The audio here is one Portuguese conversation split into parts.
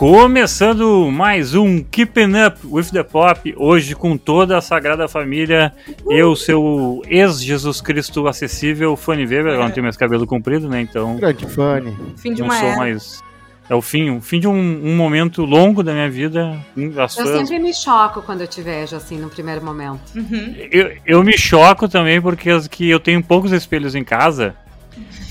Começando mais um Keeping Up with the Pop, hoje com toda a Sagrada Família, eu, seu ex-Jesus Cristo acessível, Fanny Weber, eu não tenho mais cabelo comprido, né, então Grande Fanny. Fim de não uma sou era. mais... É o fim, o fim de um, um momento longo da minha vida, as Eu fãs... sempre me choco quando eu te vejo, assim, no primeiro momento. Uhum. Eu, eu me choco também porque as- que eu tenho poucos espelhos em casa.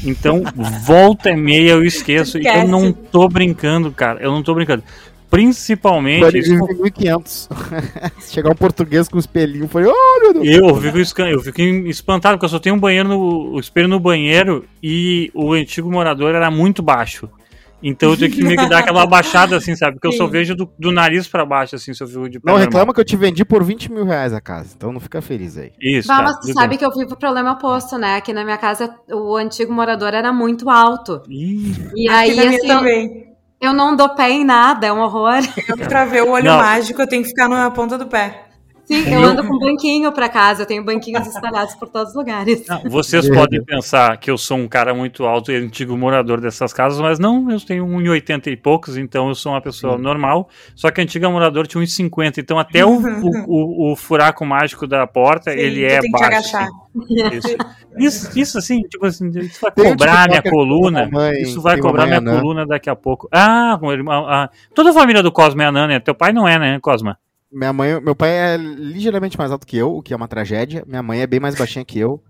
Então, volta e meia eu esqueço. E eu não tô brincando, cara. Eu não tô brincando. Principalmente. Fanny isso- vive em 1500. Se chegar um português com espelhinho, foi, oh meu Deus. eu fico, eu fico espantado, porque eu só tenho um banheiro no. O espelho no banheiro e o antigo morador era muito baixo. Então eu tenho que meio que dar aquela abaixada, assim, sabe? Porque eu só Sim. vejo do, do nariz pra baixo, assim, se eu fico de pé Não normal. reclama que eu te vendi por 20 mil reais a casa, então não fica feliz aí. Isso. Bah, tá, mas tu sabe bem. que eu vivo o problema oposto, né? Aqui na minha casa, o antigo morador era muito alto. Ih, E Aqui aí, assim, também. eu não dou pé em nada, é um horror. Eu, pra ver o olho Não. mágico, eu tenho que ficar na ponta do pé. Sim, eu ando com banquinho pra casa, eu tenho banquinhos espalhados por todos os lugares. Não, vocês Verdade. podem pensar que eu sou um cara muito alto e antigo morador dessas casas, mas não, eu tenho 1,80 e poucos, então eu sou uma pessoa normal. Só que antiga morador tinha 1,50, então até o, o, o- o furaco mágico da porta, Sim, ele é tem que te baixo. agachar. assim. Isso. Isso, isso assim, tipo assim, isso vai Tem um cobrar minha coluna. mãe- Isso vai cobrar minha anã. coluna daqui a pouco. Ah, a- a- toda a família do Cosma é anã, né? Teu pai não é, né, Cosma? Minha mãe, meu pai é ligeiramente mais alto que eu, o que é uma tragédia. Minha mãe é bem mais baixinha que eu.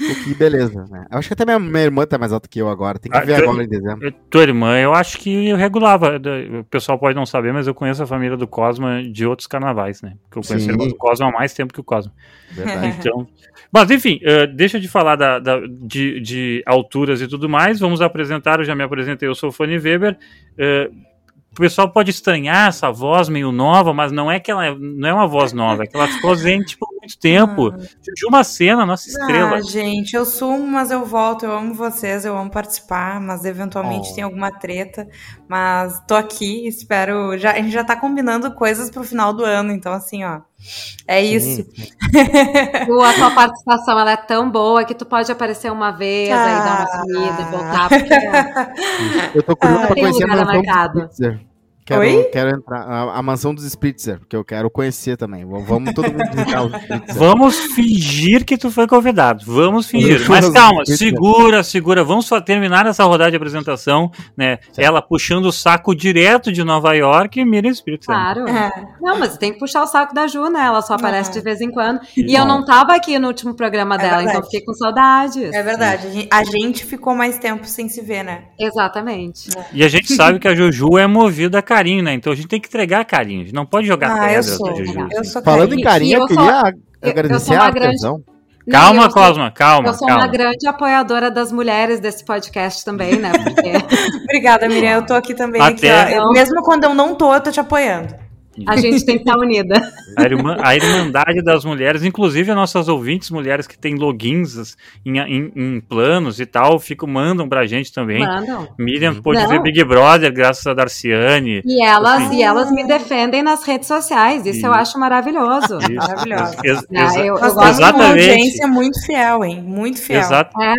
O que beleza, né? Eu acho que até minha, minha irmã tá mais alta que eu agora. Tem que Ah, ver tu- agora em dezembro. Eu- Tua irmã, eu acho que eu regulava. O pessoal pode não saber, mas eu conheço a família do Cosma de outros carnavais, né? Porque eu conheço Sim. a irmã do Cosma há mais tempo que o Cosma. Verdade. Então. Mas, enfim, eh, deixa de falar da, da- de, de alturas e tudo mais. Vamos apresentar, eu já me apresentei, eu sou o Fanny Weber. Eh, o pessoal pode estranhar essa voz meio nova, mas não é que ela é- não é uma voz nova, é que ela ficou ausente por muito tempo. De uma cena, nossa estrela. Ah, gente, eu sumo, mas eu volto. Eu amo vocês, eu amo participar, mas eventualmente Oh. tem alguma treta. Mas tô aqui, espero. Já, a gente já tá combinando coisas pro final do ano, então assim, ó. É isso. A tua participação ela é tão boa que tu pode aparecer uma vez, aí dar uma Ah. sumida, voltar, porque Eu tô curioso pra Tem conhecer a lugar mansão. Quero, Oi? quero entrar. A, a mansão dos Spritzer, porque eu quero conhecer também. Vamos- todo mundo visitar os Spritzer. Vamos fingir que tu foi convidado. Vamos fingir. Mas calma, segura, segura. Vamos só terminar essa rodada de apresentação, né? Ela puxando o saco direto de Nova York e Miriam Espírito Santo. Claro. É. Não, mas tem que puxar o saco da Ju, né? Ela só aparece É. de vez em quando. E eu não tava aqui no último programa É dela, verdade. então fiquei com saudades. É verdade. a gente- A gente ficou mais tempo sem se ver, né? Exatamente. E a gente sabe que a Juju é movida a carinho, né? Então a gente tem que entregar carinho. A gente não pode jogar Ah, eu pedras sou. Eu sou Falando em carinho, eu eu sou- queria eu agradecer sou uma a grande- artesão. Não, Calma, eu sou- Cosma, calma, Eu sou calma. uma grande apoiadora das mulheres desse podcast também, né? Porque Obrigada, Miriam. Eu tô aqui também. Até- Aqui, ó. Eu- mesmo quando eu não tô, eu tô te apoiando. A gente tem que estar unida. A, irmã, a Irmandade das Mulheres, inclusive as nossas ouvintes mulheres que têm logins em, em- em planos e tal, ficam, mandam pra gente também. Mandam. Miriam pôde Não. ver Big Brother graças a Darciane. E elas, Assim. e elas me defendem nas redes sociais. Isso eu Isso. acho maravilhoso. Isso. Maravilhosa. Ex- Ah, exa- eu- Nós temos uma Exatamente. audiência muito fiel, hein? Muito fiel. Exa- É.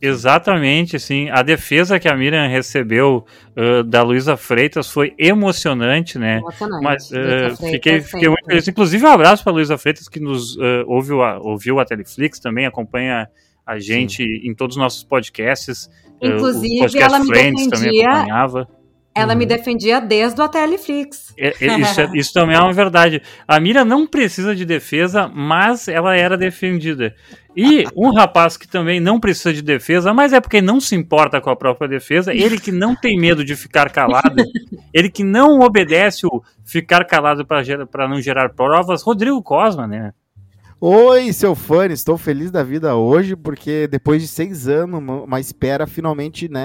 exatamente, assim, a defesa que a Miriam recebeu uh, da Luísa Freitas foi emocionante, né? Emocionante. Mas uh, fiquei, fiquei muito feliz. Inclusive, um abraço para Luísa Freitas, que nos uh, ouviu, a, ouviu a Teleflix também, acompanha a gente em todos os nossos podcasts. Uh, Inclusive, podcast ela me Friends também defendia- acompanhava. Ela Uhum. me defendia desde o Ateliflix. É, é, isso, é- isso também é uma verdade. A Mira não precisa de defesa, mas ela era defendida. E um rapaz que também não precisa de defesa, mas é porque não se importa com a própria defesa, ele que não tem medo de ficar calado, ele que não obedece o ficar calado para não gerar provas, Rodrigo Cosma, né? Oi, seu fã, estou feliz da vida hoje, porque depois de seis anos, uma espera, finalmente, né,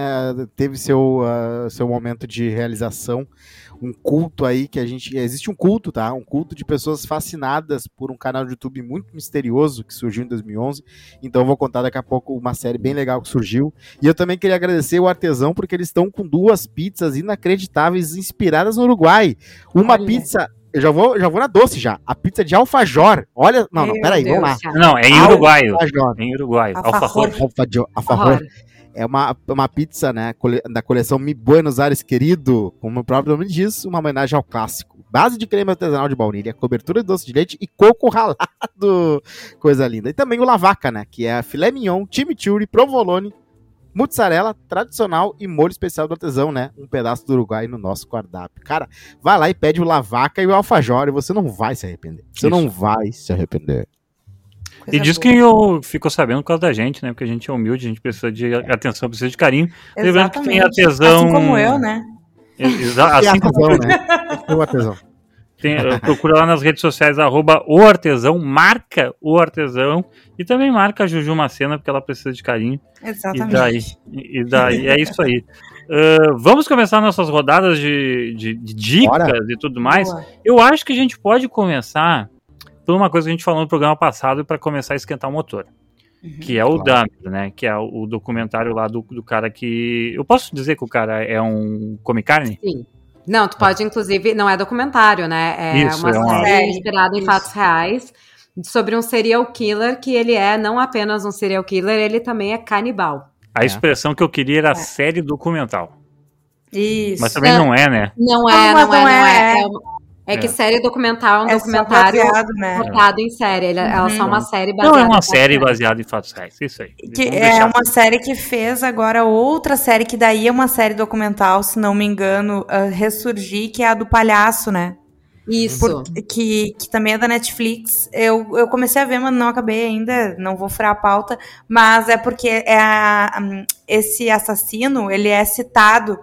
teve seu, ah, seu momento de realização, um culto aí que a gente, existe um culto, tá, um culto de pessoas fascinadas por um canal de YouTube muito misterioso que surgiu em 2011, então eu vou contar daqui a pouco uma série bem legal que surgiu, e eu também queria agradecer o Artesão, porque eles estão com duas pizzas inacreditáveis inspiradas no Uruguai, uma Olha. pizza... Eu já vou, já vou na doce já. A pizza de alfajor. Olha, não, não, peraí, Deus vamos lá. Não, é em uruguaio. Alfajor. É em uruguaio. Alfajor. Alfajor. Alfajor. É uma, uma pizza, né, da coleção Mi Buenos Aires Querido, como o próprio nome diz, uma homenagem ao clássico. Base de creme artesanal de baunilha, cobertura de doce de leite e coco ralado. Coisa linda. E também o lavaca, né, que é filé mignon, chimichurri, provolone, mozzarella tradicional e molho especial do artesão, né? Um pedaço do Uruguai no nosso cardápio. Cara, vai lá e pede o lavaca e o alfajor e você não vai se arrepender. Você Isso. não vai se arrepender. E diz que eu ficou sabendo por causa da gente, né? Porque a gente é humilde, a gente precisa de atenção, precisa de carinho. Lembrando que tem Exatamente. artesão. Assim como eu, né? Exa- Assim como artesão, né? E o artesão. Tem, eh, procura lá nas redes sociais, arroba o artesão, marca o artesão e também marca a Juju Macena, porque ela precisa de carinho. E Exatamente. daí, e daí é isso aí. Ah, vamos começar nossas rodadas de, de- de dicas Bora. e tudo mais. Boa. Eu acho que a gente pode começar por uma coisa que a gente falou no programa passado para começar a esquentar o motor. Uhum. Que é o Claro. Dump, né? Que é o, o documentário lá do, do cara que. Eu posso dizer que o cara é um come carne? Sim. Não, tu pode, inclusive, não é documentário, né? É Isso, uma é uma- série inspirada em isso. fatos reais sobre um serial killer que ele é não apenas um serial killer, ele também é canibal. A É. expressão que eu queria era É. série documental. Isso. Mas também É. não é, né? Não Ah, é, mas não é, não não é. é. É, é que É. série documental é um É só documentário baseado, né? botado em série. Ele- Ela é só Uhum. uma série baseada Não é uma série baseada em fatos reais. Isso aí. Que Vamos é uma série que fez agora outra série, que daí é uma série documental, se não me engano, ah, ressurgir, que é a do palhaço, né? Isso. Por- que, que também é da Netflix. Eu, eu comecei a ver, mas não acabei ainda, não vou furar a pauta. Mas é porque é a- hum, esse assassino, ele é citado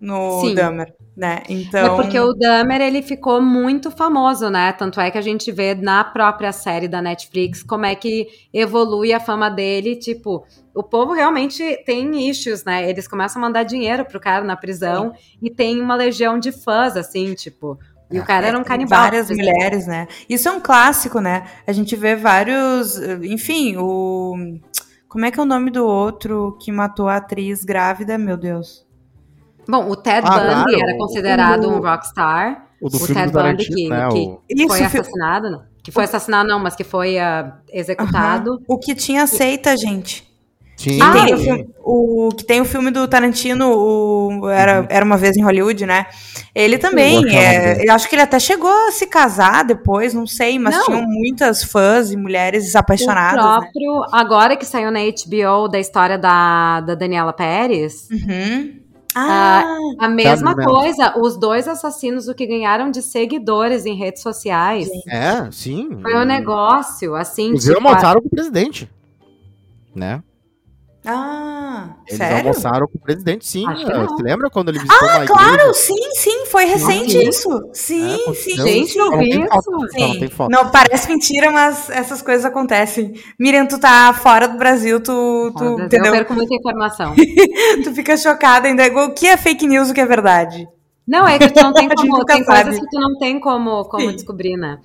no Sim. Dahmer, né? É Então... porque o Dahmer, ele ficou muito famoso, né? Tanto é que a gente vê na própria série da Netflix como é que evolui a fama dele. Tipo, o povo realmente tem issues, né? Eles começam a mandar dinheiro pro cara na prisão e tem uma legião de fãs, assim, tipo. E o cara era um canibal. Várias mulheres, né? Isso é um clássico, né? A gente vê vários. Enfim, o. Como é que é o nome do outro que matou a atriz grávida? Meu Deus. Bom, o Ted Ah, Bundy claro. era considerado O- um rockstar. O do O filme Ted do Bundy, que- né? que- o- Isso, foi assassinado, né? Que foi assassinado, não, mas que foi ah, executado. o que tinha seita, gente. Que Ah, tem o, filme, o- que tem o filme do Tarantino, o era, era uma vez em Hollywood, né? Ele também, Uhum. É, eu acho que ele até chegou a se casar depois, não sei, mas Não. tinham muitas fãs e mulheres apaixonadas, o né? próprio, agora que saiu na HBO da história da, da Daniela Pérez, Uhum. Ah, a mesma mesmo. coisa, os dois assassinos, o que ganharam de seguidores em redes sociais, É, sim. foi um negócio, assim, Inclusive, tipo, almoçaram com o presidente. Né? Ah, Eles sério? almoçaram com o presidente, sim. Não. Você lembra quando ele visitou uma igreja? Claro, sim, sim, foi recente Sim. isso. Sim, É, sim, Gente, eu não vi isso. foto, não Sim. tem foto. Não, parece mentira, mas essas coisas acontecem. Miriam, tu tá fora do Brasil, tu, tu eu entendeu? perco muita informação. Tu fica chocada ainda. O que é fake news, o que é verdade? Não, é que tu não tem como, tem sabe. coisas que tu não tem como, como Sim. descobrir, né?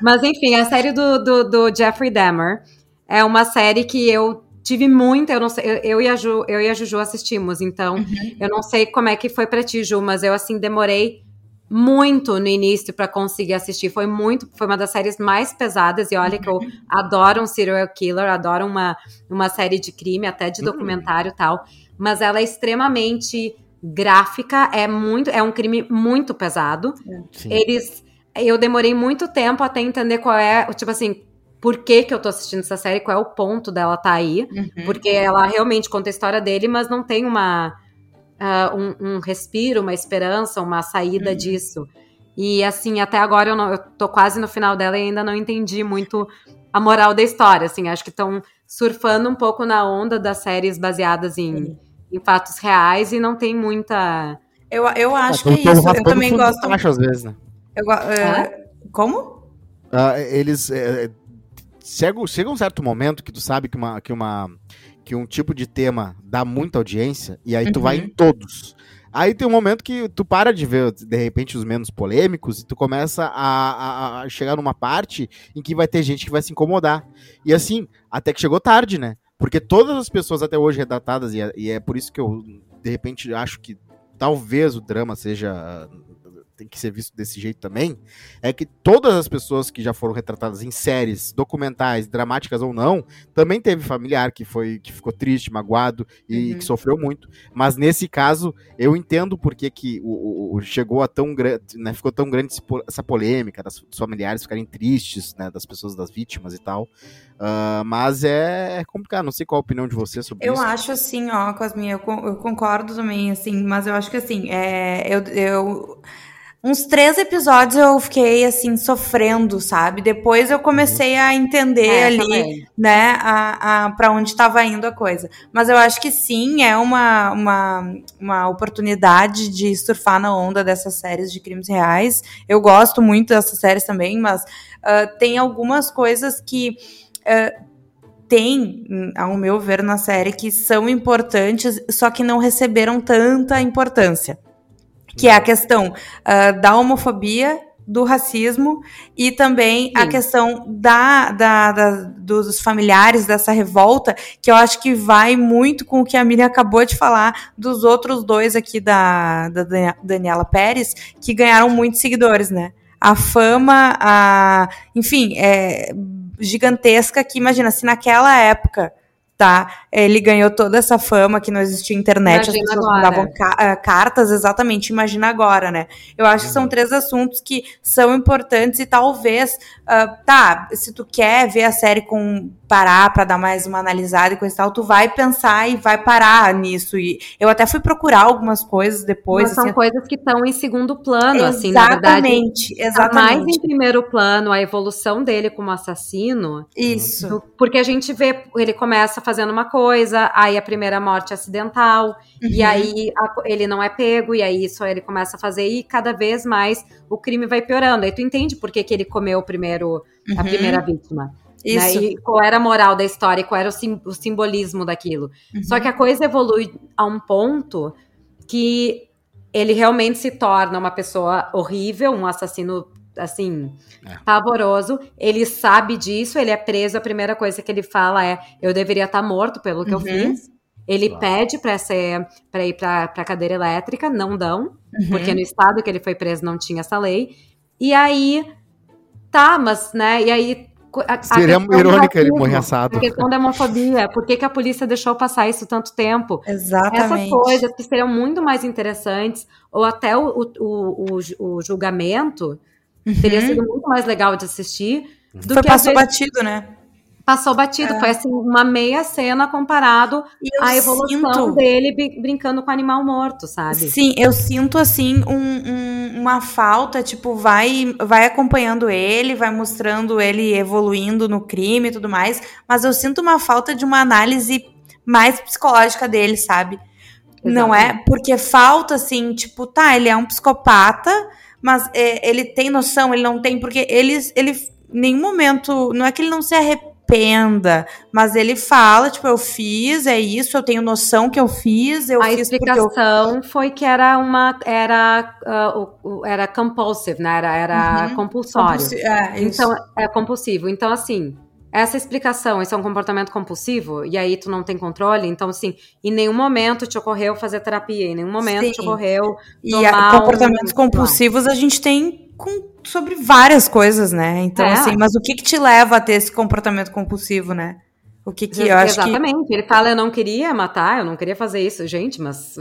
Mas enfim, a série do, do, do Jeffrey Dahmer é uma série que eu tive muita, eu não sei, eu, eu e a Ju, eu e a Juju assistimos, então Uhum. eu não sei como é que foi pra ti, Ju, mas eu assim demorei muito no início pra conseguir assistir. Foi muito, foi uma das séries mais pesadas e olha que eu Uhum. adoro um serial killer, adoro uma, uma série de crime, até Uhum. de documentário e tal, mas ela é extremamente gráfica, é muito, é um crime muito pesado. Sim. Eles eu demorei muito tempo até entender qual é, tipo assim, por que que eu tô assistindo essa série, qual é o ponto dela tá aí. Uhum. Porque ela realmente conta a história dele, mas não tem uma ah, um, um respiro, uma esperança, uma saída Uhum. disso. E assim, até agora eu, não, eu tô quase no final dela e ainda não entendi muito a moral da história. Assim, acho que estão surfando um pouco na onda das séries baseadas em, em fatos reais e não tem muita. Eu, eu acho Ah, que é isso. Eu também gosto. às vezes, né? eu é, Como? Ah, eles é, chega, chega um certo momento que tu sabe que uma que uma que um tipo de tema dá muita audiência e aí tu Uhum. vai em todos. Aí tem um momento que tu para de ver de repente os menos polêmicos e tu começa a, a- a chegar numa parte em que vai ter gente que vai se incomodar. E assim, até que chegou tarde, né? Porque todas as pessoas até hoje retratadas, e é, e é por isso que eu, de repente, acho que talvez o drama seja tem que ser visto desse jeito também, é que todas as pessoas que já foram retratadas em séries, documentais, dramáticas ou não, também teve familiar que foi que ficou triste, magoado e Uhum. que sofreu muito. Mas nesse caso, eu entendo por que, o, o- chegou a tão grande, né, ficou tão grande essa polêmica das, dos familiares ficarem tristes, né, das pessoas, das vítimas e tal. Ah, mas é, é complicado, não sei qual a opinião de você sobre Eu isso. acho assim, ó, Cosminha, eu, eu concordo também, assim, mas eu acho que assim, é, eu, eu- uns três episódios eu fiquei assim, sofrendo, sabe? Depois eu comecei a entender É, ali, também. né, a, a, para onde estava indo a coisa. Mas eu acho que sim, é uma, uma, uma oportunidade de surfar na onda dessas séries de crimes reais. Eu gosto muito dessas séries também, mas ah, tem algumas coisas que. ah, tem, ao meu ver, na série que são importantes, só que não receberam tanta importância. Que é a questão ah, da homofobia, do racismo e também a Sim. questão da, da- da- dos familiares dessa revolta, que eu acho que vai muito com o que a Miriam acabou de falar dos outros dois aqui da, da Dani- Daniela Pérez, que ganharam muitos seguidores, né? A fama, a, enfim, é gigantesca que imagina se naquela época tá ele ganhou toda essa fama que não existia internet Imagina as pessoas agora. mandavam ca- ah, cartas exatamente imagina agora né? Eu acho que são três assuntos que são importantes e talvez ah, tá se tu quer ver a série com parar pra dar mais uma analisada e coisa e tal tu vai pensar e vai parar nisso. E eu até fui procurar algumas coisas depois Mas são assim, coisas que estão em segundo plano, assim, na verdade. exatamente Tá mais exatamente. em primeiro plano a evolução dele como assassino, isso. Porque a gente vê, ele começa fazendo uma coisa, aí a primeira morte é acidental, e Uhum. aí a- ele não é pego, e aí isso ele começa a fazer, e cada vez mais o crime vai piorando. Aí tu entende por que, que ele comeu o primeiro, a Uhum. primeira vítima. né? isso E qual era a moral da história, e qual era o, sim- o simbolismo daquilo. Uhum. Só que a coisa evolui a um ponto que ele realmente se torna uma pessoa horrível, um assassino assim, É. pavoroso. Ele sabe disso, ele é preso, a primeira coisa que ele fala é: "Eu deveria estar morto pelo que eu Uhum. fiz". Ele Claro. pede para ser para ir para para cadeira elétrica, não dão, Uhum. porque no estado que ele foi preso não tinha essa lei. E aí tá, mas né? E aí a- a Seria irônico ele morrer assado. A questão da homofobia, por que, que a polícia deixou passar isso tanto tempo? Essas exatamente coisas que seriam muito mais interessantes, ou até o, o, o, o ju- julgamento, teria Uhum. sido muito mais legal de assistir do foi que passou vezes, batido né passou batido. Foi assim, uma meia cena comparado à evolução sinto- dele brin- brincando com animal morto, sabe? Sim, eu sinto assim um- um- uma falta, tipo, vai, vai acompanhando ele, vai mostrando ele evoluindo no crime e tudo mais, mas eu sinto uma falta de uma análise mais psicológica dele, sabe? Não é? Porque falta, assim, tipo, tá, ele é um psicopata, mas é, ele tem noção, ele não tem, porque ele, ele em nenhum momento, não é que ele não se arrependa, mas ele fala, tipo, eu fiz, é isso, eu tenho noção que eu fiz, eu a fiz porque eu explicação foi que era uma era o- era compulsive, né? Era, era Uhum. compulsório. Compulsi- É. Então, é compulsivo. Então, assim, essa explicação, isso é um comportamento compulsivo, e aí tu não tem controle, então, assim, em nenhum momento te ocorreu fazer terapia, em nenhum momento Sim. te ocorreu. e tomar um- comportamentos compulsivos a gente tem com- sobre várias coisas, né? Então, É. assim, mas o que que te leva a ter esse comportamento compulsivo, né? O que que eu acho que... Exatamente. Ele fala, eu não queria matar, eu não queria fazer isso. Gente, mas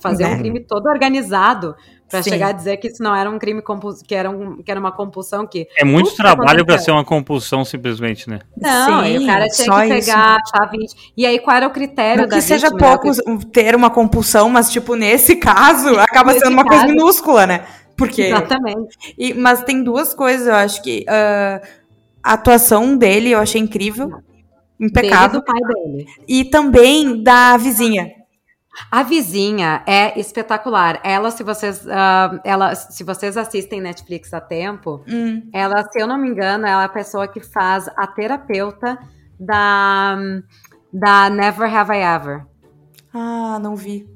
fazer Né? um crime todo organizado pra Sim. chegar a dizer que isso não era um crime que era, um, que era uma compulsão que. É muito que trabalho pra aconteceu. ser uma compulsão, simplesmente, né? Não, e o Sim, cara tinha que isso. pegar a vítima. E aí, qual era o critério Não da que seja vítima? né? pouco ter uma compulsão, mas, tipo, nesse caso, acaba Nesse sendo uma coisa caso. minúscula, né? Porque... Exatamente. E- mas tem duas coisas, eu acho que ah, a atuação dele eu achei incrível, Dele impecável, do pai dele. e também da vizinha. A vizinha é espetacular. Ela, se vocês, ah, ela, se vocês assistem Netflix há tempo, Hum, ela, se eu não me engano, ela é a pessoa que faz a terapeuta da, da Never Have I Ever, Ah, não vi.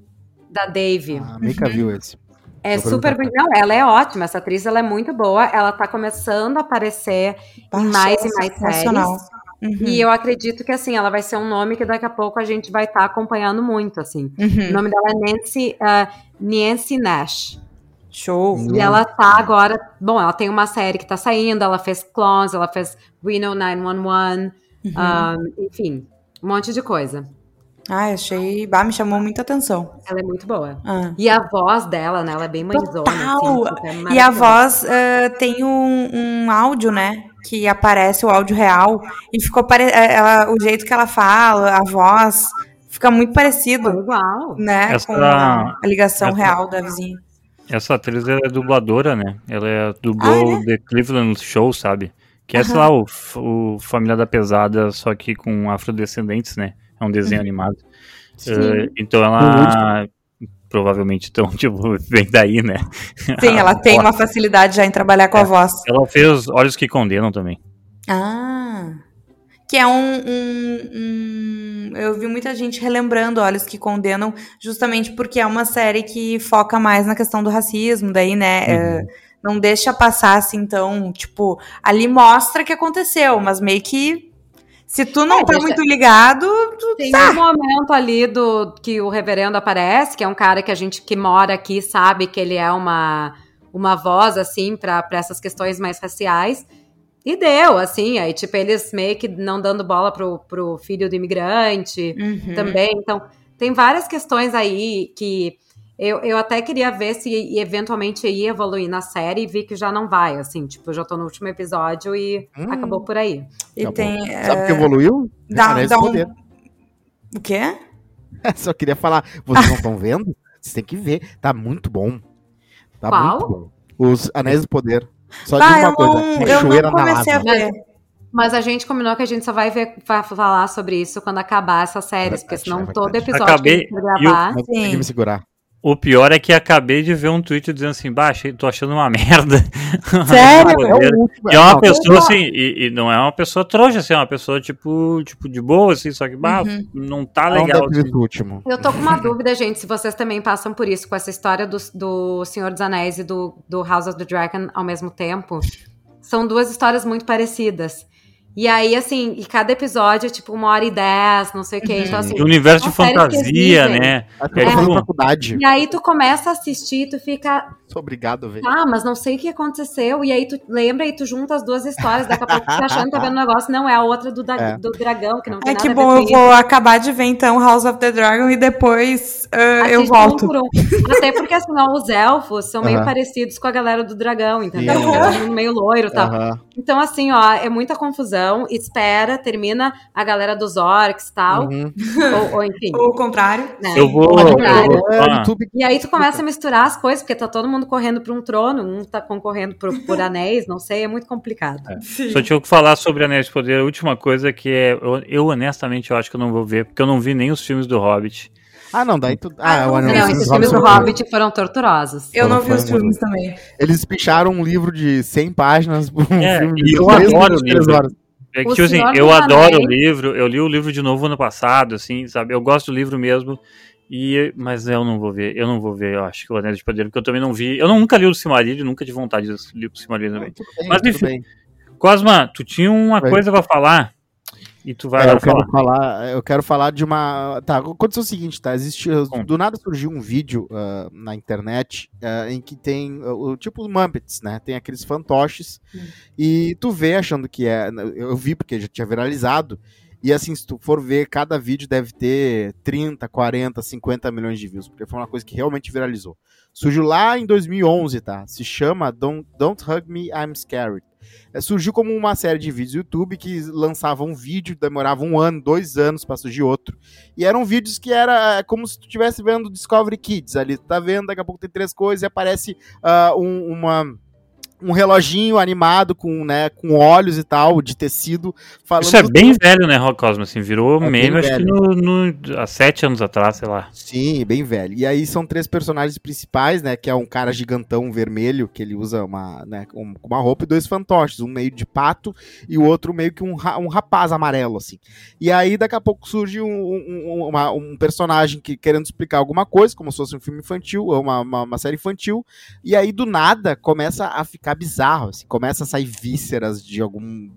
da Dave. A Mika viu esse. É Vou super perguntar. Não, ela é ótima. Essa atriz ela é muito boa. Ela tá começando a aparecer em mais e mais Sensacional. séries. Uhum, E eu acredito que assim, ela vai ser um nome que daqui a pouco a gente vai estar acompanhando muito, assim. uhum. O nome dela é Nancy, ah, Nancy Nash. Show. E ela tá agora. Bom, ela tem uma série que tá saindo, ela fez Clones, ela fez Reno 911, um, enfim, um monte de coisa. Ai, achei. Bah, me chamou muita atenção. Ela é muito boa. Ah. E a voz dela, né? Ela é bem mãezona. Total! Assim, é E a voz ah, tem um, um áudio, né? Que aparece o áudio real. E ficou pare... eh, ela- o jeito que ela fala, a voz, fica muito parecido, igual. né? Essa- com a, a ligação essa- real da vizinha. Essa atriz é dubladora, né? Ela é, dublou Ah, The Cleveland Show, sabe? Que é, sei lá, o, o Família da Pesada, só que com afrodescendentes, né? É um desenho animado. Eh, então ela provavelmente então, tipo, vem daí, né? Sim, ela tem uma facilidade já em trabalhar com a voz. Ela fez Olhos que Condenam também. Ah. Que é um, um- um- Eu vi muita gente relembrando Olhos que Condenam, justamente porque é uma série que foca mais na questão do racismo, daí, né? é, não deixa passar assim, então, tipo, ali mostra que aconteceu, mas meio que. Se tu não É, tá deixa- muito ligado, tu Tem um momento ali do que o reverendo aparece, que é um cara que a gente que mora aqui sabe que ele é uma, uma voz, assim, para essas questões mais raciais. E deu, assim, aí, tipo, eles meio que não dando bola pro, pro filho do imigrante Uhum. também. Então, tem várias questões aí que eu, eu até queria ver se eventualmente ia evoluir na série e vi que já não vai, assim, tipo, eu já tô no último episódio e Hum. acabou por aí. E tem. Sabe o que é, evoluiu? dá- Anéis dá do um- Poder. O quê? Só queria falar, vocês não estão vendo? Vocês têm que ver, tá muito bom. Tá Qual? muito bom. Os Anéis do Poder. Só Ah, diz eu uma coisa, não, eu cachoeira na comecei a lava. ver. Mas a gente combinou que a gente só vai ver, vai falar sobre isso quando acabar essas séries, É porque senão é todo episódio Acabei- que a gente gravar. Não consegui Sim. me segurar. O pior é que acabei de ver um tweet dizendo assim, baixa, tô achando uma merda. Sério? É. E é uma não, pessoa assim, e, e não é uma pessoa trouxa, assim, é uma pessoa tipo, tipo de boa, assim, só que bah, Uhum. não tá não legal. assim. último. Eu tô com uma dúvida, gente, se vocês também passam por isso, com essa história do, do Senhor dos Anéis e do, do House of the Dragon ao mesmo tempo. São duas histórias muito parecidas. E aí, assim, e cada episódio é tipo uma hora e dez, não sei o quê. Então, assim, De universo de que fantasia, né? Que eu É, faculdade. E aí tu começa a assistir e tu fica, Sou obrigado a ver. ah, mas não sei o que aconteceu. E aí tu lembra e tu junta as duas histórias. Daqui a pouco tu tá achando que tá vendo um negócio. Não, é a outra do, da- É. do dragão, que não tem É nada que a ver bom, eu vou acabar de ver então House of the Dragon e depois ah, eu Assiste um volto. por um. Até porque, assim, ó, os elfos são meio Aham. parecidos com a galera do dragão, entendeu? Mundo meio loiro e tal. Aham. Então, assim, ó, é muita confusão. Espera, termina a galera dos orcs e tal. Uhum. Ou, ou, enfim. Ou o contrário. né? Eu vou. Ao eu contrário. vou- É, ah. E aí tu começa a misturar as coisas, porque tá todo mundo correndo por um trono, um tá concorrendo por, por anéis, não sei, é muito complicado. Só tinha que falar sobre Anéis de Poder. A última coisa que é. Eu, eu, honestamente eu acho que eu não vou ver, porque eu não vi nem os filmes do Hobbit. Ah, não, daí tu. Ah, Ah, não, o Anel não, Não, esses filmes do Hobbit foram torturosos. Eu não Foram- vi os filmes também. Eles picharam um livro de 100 páginas por um É, filme e de eu três adoro minutos, o três livro. horas. É que, O tipo assim, eu adoro o livro, eu li o livro de novo ano passado, assim, sabe? Eu gosto do livro mesmo. E, mas eu não vou ver, eu não vou ver, eu acho que o Anéis de Poder, porque eu também não vi. Eu nunca li o Silmarillion, nunca tive vontade de ler o Silmarillion também. Bem, Mas enfim. Cosma, tu tinha uma Vai. coisa pra falar e tu vai É, lá eu quero falar. falar, eu quero falar de uma. Tá, aconteceu o seguinte, tá? Existe, do nada surgiu um vídeo ah, na internet ah, em que tem ah, o tipo os Muppets, né? Tem aqueles fantoches e tu vê achando que é. Eu vi porque já tinha viralizado. E assim, se tu for ver, cada vídeo deve ter 30, 40, 50 milhões de views, porque foi uma coisa que realmente viralizou. Surgiu lá em 2011, tá? Se chama Don't, Don't Hug Me, I'm Scared. É, surgiu como uma série de vídeos do YouTube que lançavam um vídeo, demorava um ano, dois anos para surgir outro. E eram vídeos que era é, como se tu estivesse vendo Discovery Kids ali. Tu tá vendo, daqui a pouco tem três coisas e aparece ah, um, uma, um reloginho animado com, né, com olhos e tal, de tecido. Isso é bem velho, né, Rock Cosmo? Assim, virou É meme, acho que velho. no, no- há sete anos atrás, sei lá. Sim, bem velho. E aí são três personagens principais, né? Que é um cara gigantão vermelho, que ele usa uma, né, um- uma roupa, e dois fantoches, um meio de pato e o outro meio que um, ra- um rapaz amarelo, assim. E aí daqui a pouco surge um, um- uma- um personagem que querendo explicar alguma coisa, como se fosse um filme infantil, ou uma, uma, uma série infantil, e aí do nada começa a ficar ficar bizarro, assim, começa a sair vísceras de algum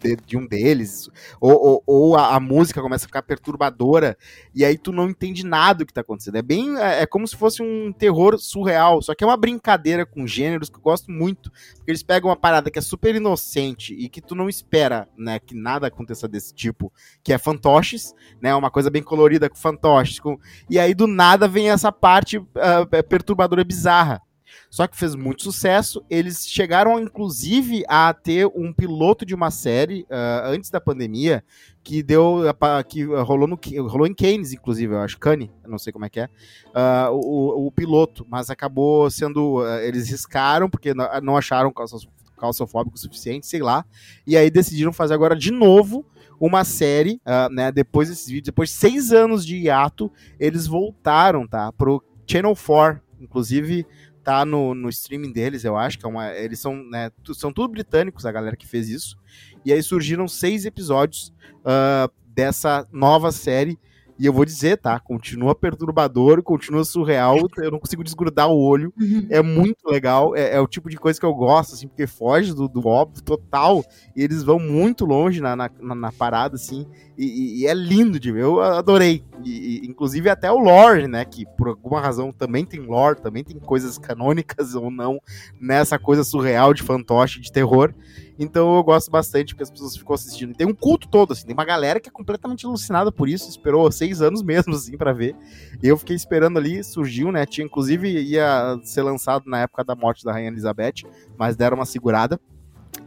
de, de um deles, ou, ou, ou a, a, música começa a ficar perturbadora, e aí tu não entende nada do que tá acontecendo. É bem, é, é, como se fosse um terror surreal, só que é uma brincadeira com gêneros que eu gosto muito, porque eles pegam uma parada que é super inocente e que tu não espera, né, que nada aconteça desse tipo, que é fantoches, né, uma coisa bem colorida com fantoches, com, e aí do nada vem essa parte uh, perturbadora bizarra. Só que fez muito sucesso. Eles chegaram, inclusive, a ter um piloto de uma série uh, antes da pandemia que deu que rolou no rolou em Keynes, inclusive, eu acho, Cannes, não sei como é que é, uh, o, o, piloto, mas acabou sendo uh, eles riscaram porque não acharam calçofóbico o suficiente, sei lá, e aí decidiram fazer agora de novo uma série, uh, né? Depois desses vídeos, depois de seis anos de hiato, eles voltaram, tá? Pro Channel 4, inclusive tá no, no streaming deles, eu acho, que é uma. Eles são, né, são tudo britânicos, a galera que fez isso. E aí surgiram seis episódios uh, dessa nova série e eu vou dizer, tá? Continua perturbador, continua surreal. Eu não consigo desgrudar o olho. Uhum. É muito legal. É, é, o tipo de coisa que eu gosto, assim, porque foge do, do óbvio total. E eles vão muito longe na, na, na parada, assim. E, e, é lindo de ver. Eu adorei. E, e, inclusive até o lore, né? Que por alguma razão também tem lore, também tem coisas canônicas ou não nessa coisa surreal de fantoche, de terror. Então eu gosto bastante porque as pessoas ficam assistindo. Tem um culto todo, assim, tem uma galera que é completamente alucinada por isso, esperou seis anos mesmo, assim, para ver. Eu fiquei esperando ali, surgiu, né? Tinha, inclusive, ia ser lançado na época da morte da Rainha Elizabeth, mas deram uma segurada.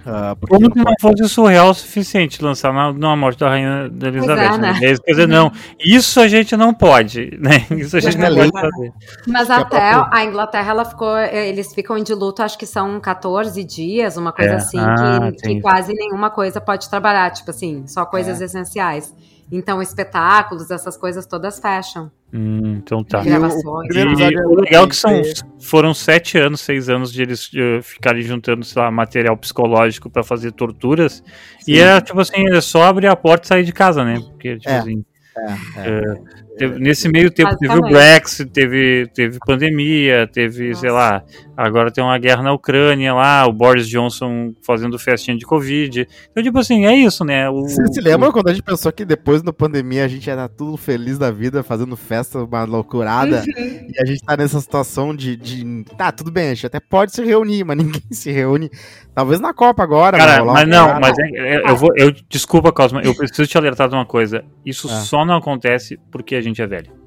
Uh, Como que não fosse surreal o suficiente lançar na, na morte da rainha da Elizabeth. É, né? Quer dizer, não, isso a gente não pode, né? Isso a gente não pode fazer. Mas até a Inglaterra, ela ficou, eles ficam de luto, acho que são 14 dias, uma coisa é. assim, ah, que, que quase nenhuma coisa pode trabalhar, tipo assim, só coisas é. essenciais. Então, espetáculos, essas coisas todas fecham. Hum, então tá. Gravações. E, e o legal é que são, foram sete anos, seis anos de eles uh, ficarem juntando, sei lá, material psicológico para fazer torturas. Sim. E é tipo assim, é só abrir a porta e sair de casa, né? Porque, tipo é. assim. É, é. Teve, nesse meio tempo teve o Brexit, teve, teve pandemia, teve, Nossa. sei lá, agora tem uma guerra na Ucrânia lá, o Boris Johnson fazendo festinha de Covid. Então, tipo assim, é isso, né? O, Você se lembra o... quando a gente pensou que depois da pandemia a gente era tudo feliz da vida, fazendo festa, uma loucurada, uhum. e a gente tá nessa situação de, de. Tá, tudo bem, a gente até pode se reunir, mas ninguém se reúne. Talvez na Copa agora. Cara, mas não, mas é, é, eu vou. Eu, desculpa, Cosma, eu preciso te alertar de uma coisa. Isso é. só não acontece porque a gente é velho.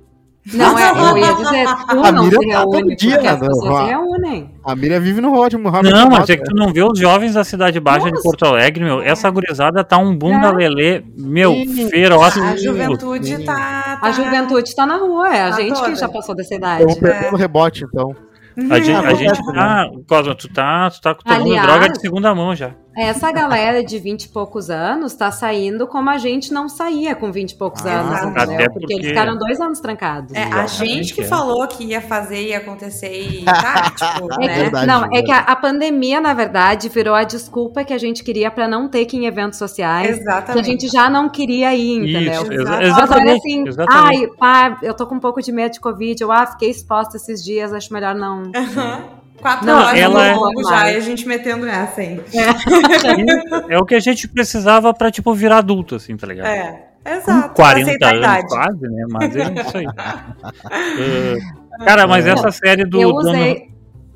Não, é, eu ia dizer, tu a não Mira se tá reúne, dia, as pessoas se reúnem. A Mira vive no ótimo. Não, mas é que tu não vê os jovens da Cidade Baixa Nossa. de Porto Alegre, meu. Essa gurizada tá um bunda é. lelê, meu, Sim. feroz. A juventude tá, tá, A juventude tá na rua, é a tá gente toda. que já passou dessa idade. Eu é. rebote, então. A gente, a gente tá. Cosma, tu tá, tu tá tomando Aliás, droga de segunda mão já. Essa galera de 20 e poucos anos tá saindo como a gente não saía com 20 e poucos ah, anos, entendeu? Porque... porque... eles ficaram dois anos trancados. É, a gente que é. falou que ia fazer, ia acontecer e tá, tipo, é né? verdade, não, é que a, a, pandemia, na verdade, virou a desculpa que a gente queria para não ter que ir em eventos sociais. Exatamente. Que a gente já não queria ir, entendeu? Isso, exatamente. Agora, assim, exatamente. ai, pá, eu tô com um pouco de medo de Covid, eu, ah, fiquei exposta esses dias, acho melhor não. Uhum. Quatro não, horas ela é... já e a gente metendo essa aí. É. é o que a gente precisava pra, tipo, virar adulto, assim, tá ligado? É, exato. Com 40 anos quase, né? Mas é isso aí. uh, cara, mas essa série do... Eu usei...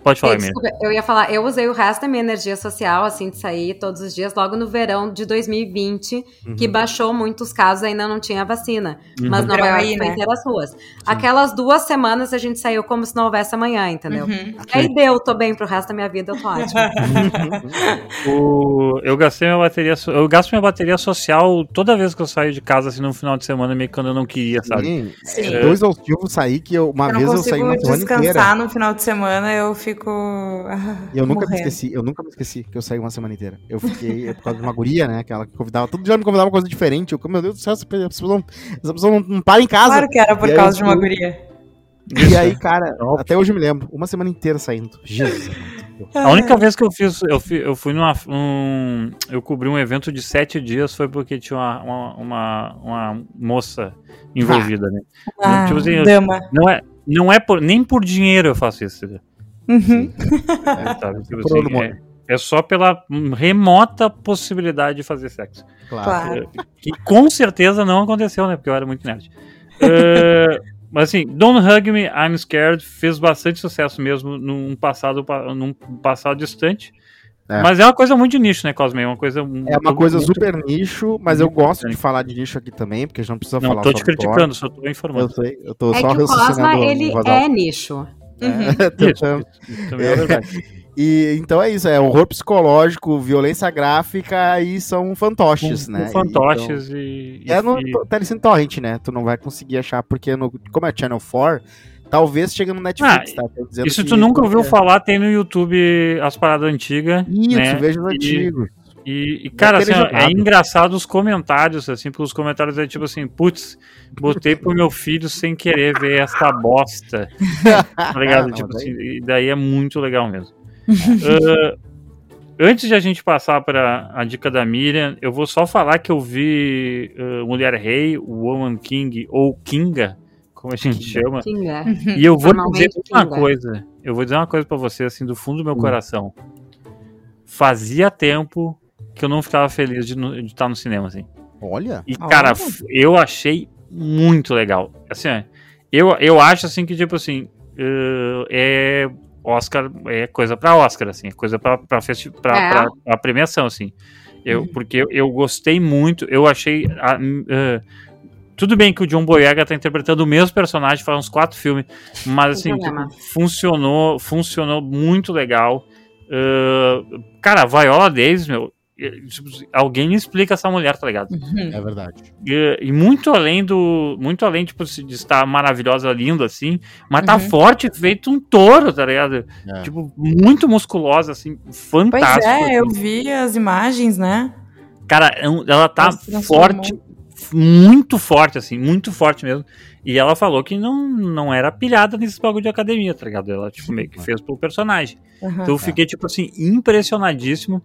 Pode falar, Desculpa, eu ia falar, eu usei o resto da minha energia social, assim, de sair todos os dias, logo no verão de 2020, uhum. que baixou muitos casos, ainda não tinha vacina. Uhum. Mas Nova York foi né? inteira as ruas. Sim. Aquelas duas semanas a gente saiu como se não houvesse amanhã, entendeu? Uhum. Aí deu, tô bem pro resto da minha vida, eu tô ótimo. o, eu gastei minha bateria, eu gasto minha bateria social toda vez que eu saio de casa, assim, no final de semana, meio que quando eu não queria, sabe? Sim. Sim. É, dois motivos saí que eu, uma eu vez eu saí uma semana inteira. descansar no final de semana, eu fico fico. eu nunca morrendo. me esqueci, eu nunca me esqueci que eu saí uma semana inteira. Eu fiquei é por causa de uma guria, né? Aquela que convidava, todo dia me convidava uma coisa diferente. Eu, meu Deus do céu, essa pessoa não, essa pessoa não, não para em casa. Claro que era por e causa aí, de uma guria. E aí, cara, até hoje eu me lembro, uma semana inteira saindo. Jesus. A única vez que eu fiz, eu fui, eu fui numa. Um, eu cobri um evento de sete dias foi porque tinha uma, uma, uma, uma moça envolvida, né? Ah, tipo assim, não é, não é por, nem por dinheiro eu faço isso. Uhum. É, sabe? Tipo assim, é, É só pela remota possibilidade de fazer sexo. Claro. Claro. Que com certeza não aconteceu, né? Porque eu era muito nerd. É, mas assim, Don't Hug Me, I'm Scared fez bastante sucesso mesmo num passado, pa- num passado distante. É. Mas é uma coisa muito de nicho, né, Cosme? É uma coisa. É uma coisa muito- super nicho, mas eu gosto de falar de nicho aqui também, porque a gente não precisa Não falar tô só te criticando, só tô Eu, informando. sei, eu tô É só que o Cosma, ele é nicho. Uhum. É, Isso, tentando. isso também é verdade. E então é isso, é horror psicológico, violência gráfica e são fantoches, Com- né? com fantoches e. Então, é no e- Telecine Torrent, né? Tu não vai conseguir achar, porque no, como é Channel 4, talvez chegue no Netflix, Ah, tá? Tô dizendo E se que- tu nunca ouviu é. falar, tem no YouTube as paradas antigas. Isso, né? veja os E- antigos. E, e, cara, assim, é engraçado os comentários, assim, porque os comentários é tipo assim, putz, botei pro meu filho sem querer ver essa bosta. Tá ligado? Ah, não, tipo daí- assim, e daí é muito legal mesmo. Ah, antes de a gente passar para a dica da Miriam, eu vou só falar que eu vi ah, Mulher Rei, Woman King, ou Kinga, como a gente Kinga. chama. Kinga. E eu vou dizer uma Kinga. coisa. Eu vou dizer uma coisa pra você, assim, do fundo do meu Hum. coração. Fazia tempo que eu não ficava feliz de, de estar no cinema, assim. Olha, E, cara, Olha. eu achei muito legal. Assim, eu, eu acho, assim, que, tipo assim, eh, é Oscar, é coisa pra Oscar, assim, é coisa pra, pra, festi pra, É. pra- pra premiação, assim. Eu, Porque eu, eu gostei muito, eu achei... a- eh, tudo bem que o John Boyega tá interpretando o mesmo personagem faz uns quatro filmes, mas assim, tipo, funcionou, funcionou muito legal. Uh, cara, a Viola Davis, meu, alguém me explica essa mulher, tá ligado? é verdade. E, e muito além do. Muito além, tipo, de estar maravilhosa, linda, assim, mas tá Uhum. forte, feito um touro, tá ligado? É. Tipo, muito musculosa, assim, Pois fantástico. é, eu assim. vi as imagens, né? Cara, é ela tá forte, muito forte, assim, muito forte mesmo. E ela falou que não, não era pilhada nesses bagulho de academia, tá ligado? Ela, tipo, meio que fez pro personagem. Aham. Então eu fiquei, tipo assim, impressionadíssimo.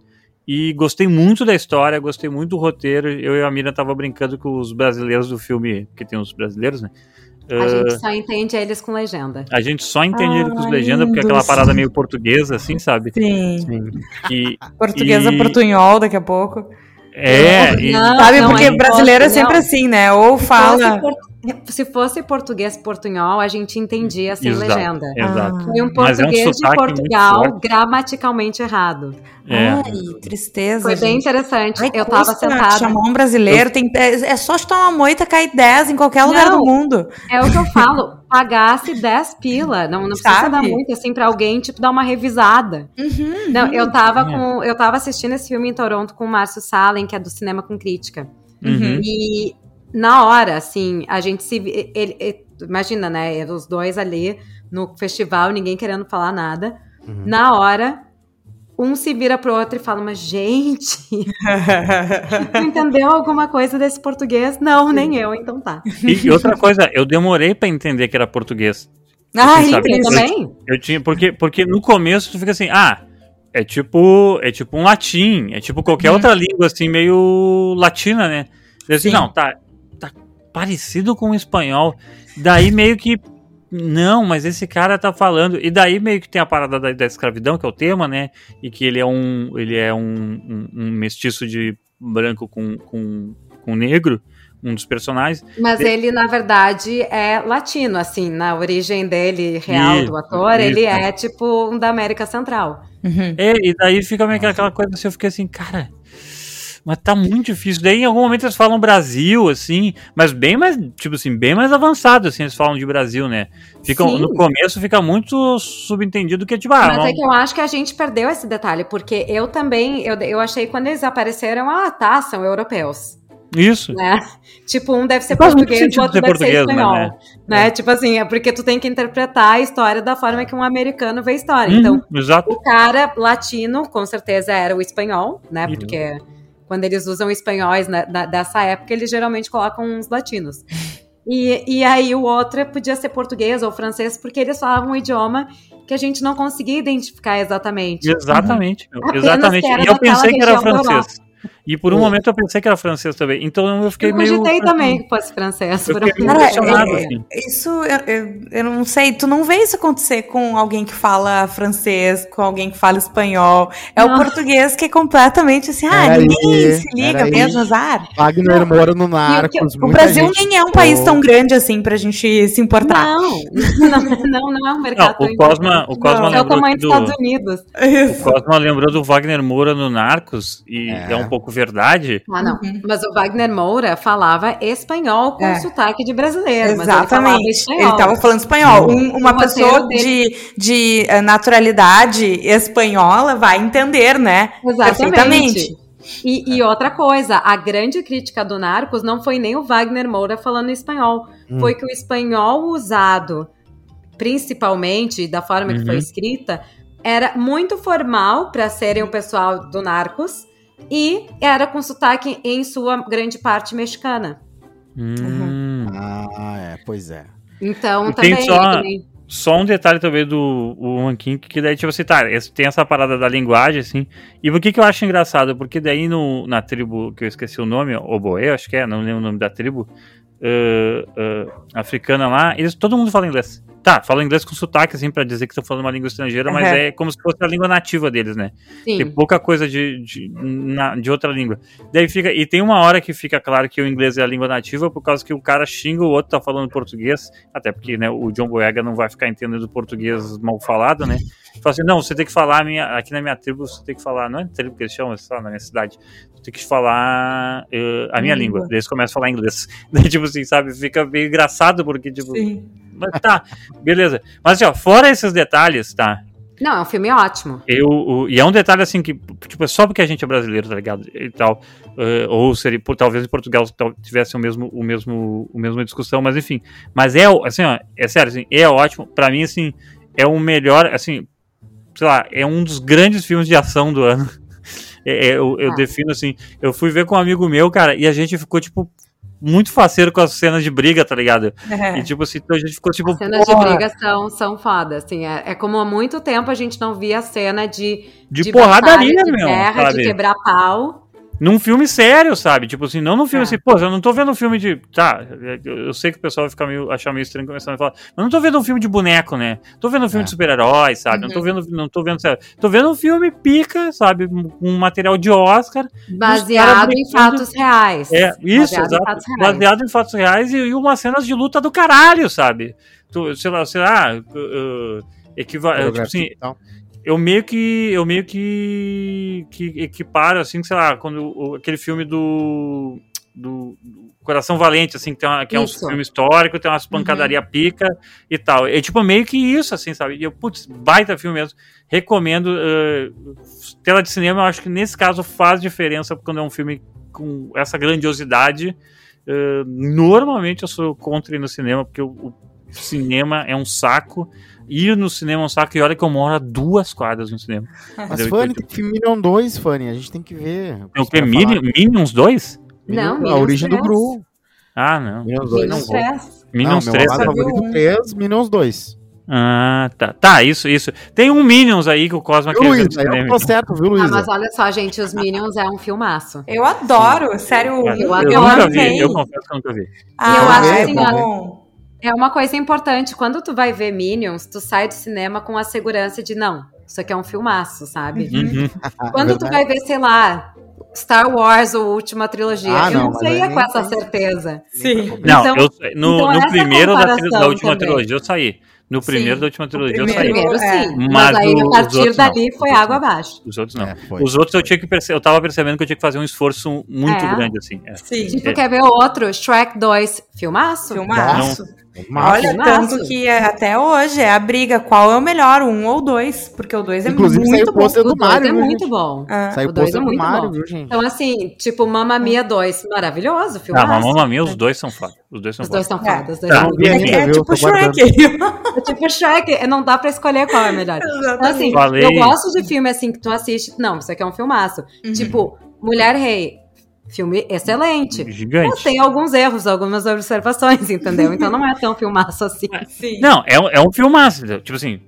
E gostei muito da história, gostei muito do roteiro. Eu e a Miriam tava brincando com os brasileiros do filme, que tem os brasileiros, né? A Ah, gente só entende eles com legenda. a gente só entende ele com os Ai, legendas, porque é aquela parada meio portuguesa, assim, sabe? Sim. Sim. E, Portuguesa E- portunhol daqui a pouco. é, e- Não, Sabe, não, porque é brasileiro é não. sempre assim, né? Ou fala. Se fosse português portunhol, a gente entendia sem Exato, legenda. exato. Foi um Mas é um português de Portugal gramaticalmente errado. É. Ai, tristeza. Foi bem gente. interessante. Ai, eu tava custa sentada. Chamar um brasileiro, tem, é, é só chutar uma moita cair 10 em qualquer lugar Não. do mundo. É o que eu falo. Pagasse 10 pila. Não, não precisa Sabe? dar muito assim pra alguém, tipo, dar uma revisada. Uhum. Não, eu tava É. com. Eu tava assistindo esse filme em Toronto com o Márcio Salem, que é do Cinema com Crítica. Uhum. E na hora, assim, a gente se. Ele, ele- imagina, né? Os dois ali no festival, ninguém querendo falar nada. Uhum. Na hora, um se vira pro outro e fala: Mas, gente, tu entendeu alguma coisa desse português? Não, nem eu, então tá. E, outra coisa, eu demorei pra entender que era português. Ai, Assim, triste. também? Eu tinha, porque, porque no começo tu fica assim, ah, é tipo, é tipo um latim, é tipo qualquer Uhum. outra língua assim meio latina, né? Eu assim, Sim. não, tá parecido com o espanhol. Daí meio que não, mas esse cara tá falando. E daí meio que tem a parada da, da escravidão, que é o tema, né? E que ele é um, ele é um, um, um mestiço de branco com, com, com negro, um dos personagens. Mas ele, na verdade, é latino, assim, na origem dele, real Isso, do ator, isso. ele é tipo um da América Central. Uhum. É, e daí fica meio que aquela coisa assim, eu fiquei assim, cara, mas tá muito difícil. Daí em algum momento eles falam Brasil, assim, mas bem mais, tipo assim, bem mais avançado, assim, eles falam de Brasil, né? Ficam, Sim. no começo fica muito subentendido que, tipo, ah, Mas não- é que eu acho que a gente perdeu esse detalhe, porque eu também, eu, eu achei quando eles apareceram, ah, tá, são europeus, isso. né? Tipo, um deve ser Faz português, o outro deve ser espanhol. né? Né? Tipo assim, é porque tu tem que interpretar a história da forma que um americano vê a história. Uhum, Então, exato. o cara latino, com certeza, era o espanhol, né? Uhum. Porque quando eles usam espanhóis né, da- dessa época, eles geralmente colocam uns latinos. E, e aí o outro podia ser português ou francês, porque eles falavam um idioma que a gente não conseguia identificar exatamente. Exatamente, Apenas exatamente. E eu pensei que era francês. E por um momento eu pensei que era francês também. Então eu fiquei eu meio. cogitei também que fosse francês. Eu por. Cara, impressionado, é- assim. Isso, eu, eu, eu não sei, tu não vê isso acontecer com alguém que fala francês, com alguém que fala espanhol. É Não. o português que é completamente assim, ah, Era ninguém aí, se liga era aí. mesmo, azar. Wagner mora no Narcos. O Brasil gente nem é um país tão grande assim pra gente se importar. Não, não, não, não é um Não, mercado tão o Cosma, o Cosma Não, É o tamanho aqui dos do, Estados Unidos. o Cosma lembrou do Wagner Moura no Narcos, e é, É. um pouco verdade. Ah, não. Uhum. Mas o Wagner Moura falava espanhol com É. sotaque de brasileiro. Exatamente. Ele estava falando espanhol. Um- uma O pessoa de, de eh, naturalidade espanhola vai entender, né? Exatamente. E, e outra coisa, a grande crítica do Narcos não foi nem o Wagner Moura falando espanhol, Hum. foi que o espanhol usado, principalmente da forma que foi Uhum. escrita, era muito formal para serem o pessoal do Narcos e era com sotaque em sua grande parte mexicana. Hum. Ah, é, pois é. Então E tem também, só- também- Só um detalhe também do o Ranking, que daí, tipo assim, tá, tem essa parada da linguagem, assim. E por que que eu acho engraçado? Porque daí no, na tribo, que eu esqueci o nome, Oboé, acho que é, não lembro o nome da tribo, ãh, ãh, africana lá, eles, todo mundo fala inglês. Tá, fala inglês com sotaque, assim, pra dizer que estão falando uma língua estrangeira, mas Uhum. é como se fosse a língua nativa deles, né? Tem sim. pouca coisa de, de, na- de outra língua. Daí fica. E tem uma hora que fica claro que o inglês é a língua nativa, por causa que o cara xinga o outro tá falando português. Até porque né, o John Boyega não vai ficar entendendo português mal falado, né? Fala assim, não, você tem que falar minha, aqui na minha tribo, você tem que falar, não é tribo que eles chamam, lá, na minha cidade, tem que falar eh, a minha língua. Língua. Daí eles começam a falar inglês. Daí, tipo assim, sabe, fica meio engraçado, porque, tipo, Sim. mas tá, beleza. Mas, assim, ó, fora esses detalhes, tá? Não, é um filme ótimo. Eu, o- e é um detalhe assim que, tipo, é só porque a gente é brasileiro, tá ligado? E tal. eh, ou seria, por- talvez em Portugal tal- tivesse o mesmo, o mesmo, o mesmo discussão, mas enfim. Mas é, assim, ó, é sério, assim, é ótimo. Pra mim, assim, é o melhor, assim, sei lá, é um dos grandes filmes de ação do ano. É, é, eu eu Ah. defino assim, eu fui ver com um amigo meu, cara, e a gente ficou, tipo, muito faceiro com as cenas de briga, tá ligado? É. E tipo assim, então a gente ficou tipo. As cenas de porra, briga são, são foda, assim. É, é como há muito tempo a gente não via a cena de, de, porradaria, batalha, de meu. guerra, sabe? de quebrar pau. Num filme sério, sabe? Tipo assim, não num filme É. assim, pô, eu não tô vendo um filme de. Tá, eu sei que o pessoal vai ficar meio, achar meio estranho começando a falar, mas não tô vendo um filme de boneco, né? Tô vendo um filme É. de super-heróis, sabe? Não tô vendo, não tô vendo, sério. Tô vendo um filme pica, sabe? Um material de Oscar. Baseado em fatos reais. É, isso, Baseado em exato. fatos reais. Baseado em fatos reais e, e umas cenas de luta do caralho, sabe? Tu, sei lá, sei lá, uh, uh, equiva- tipo assim, e tal. Eu meio que eu meio que que equiparo assim, sei lá, quando aquele filme do do do Coração Valente assim, que, tem uma- que é um filme histórico, tem umas pancadaria pica e tal. É tipo meio que isso assim, sabe? E eu putz, baita filme mesmo. Recomendo eh, tela de cinema, eu acho que nesse caso faz diferença quando é um filme com essa grandiosidade. Eh, normalmente eu sou contra ir no cinema porque o, o cinema é um saco. Ir no cinema é um saco e olha que eu moro a duas quadras no cinema. Mas? Fanny, Então, tem filme Minion 2, Fanny. A gente tem que ver. Tem o que? Minion. Minions 2? Não, A Minions origem do 3. Gru. Ah, não. Minions 2 não Minions vou. 3. Minions não, 3. meu lado sabe? favorito Um. 3, Minions 2. Ah, tá. Tá, isso, isso. Tem um Minions aí que o Cosma Viu, quer ver Luiz? no Aí eu tô certo, viu, Ah, Luiz? mas olha só, gente, os Minions é um filmaço. Eu adoro, sério. Eu, eu eu nunca amei. vi, eu confesso que eu nunca vi. Ah, eu acho é assim, bom. É uma coisa importante. Quando tu vai ver Minions, tu sai do cinema com a segurança de não, isso aqui é um filmaço, sabe? Uhum. Quando tu vai ver, sei lá, Star Wars ou Última Trilogia, Ah, eu não, não saía aí com essa certeza. Sim. Não, Então- eu, no, então no essa primeiro da, da última também. trilogia eu saí. No primeiro Sim, da última trilogia eu primeiro- saí. Primeiro é. sim, Mas mas aí a partir outros dali não. foi água abaixo. Os outros não. É. Os outros eu tinha que perce... eu tava percebendo que eu tinha que fazer um esforço muito É. grande, assim. É. Sim. Tipo, É. quer ver outro? Shrek 2, filmaço? Filmaço. Mas, Olha, Filmaço. tanto que é- até hoje é a briga qual é o melhor, um ou dois, porque o dois é Inclusive, muito saiu bom. pôster O do 2 Mario, é muito bom. Ah, Saiu o dois pôster é do muito Mario, bom. viu, gente? Então, assim, tipo, Mamma Mia 2, maravilhoso, Ah, filmaço. mas Mamma Mia, os dois são foda. Os dois são Os dois foda. são É. fodas. os dois Tá, são não vi é, ainda, é viu? tipo. Shrek. É tipo Shrek, não dá pra escolher qual é melhor. Então, assim, Falei. eu gosto de filme assim que tu assiste. Não, isso aqui é um filmaço. Uhum. Tipo, Mulher Rei. Filme excelente. Mas Gigante. tem alguns erros, algumas observações, entendeu? Então não é tão filmaço assim. Sim. Não, é, um- é um filmaço. Tipo assim,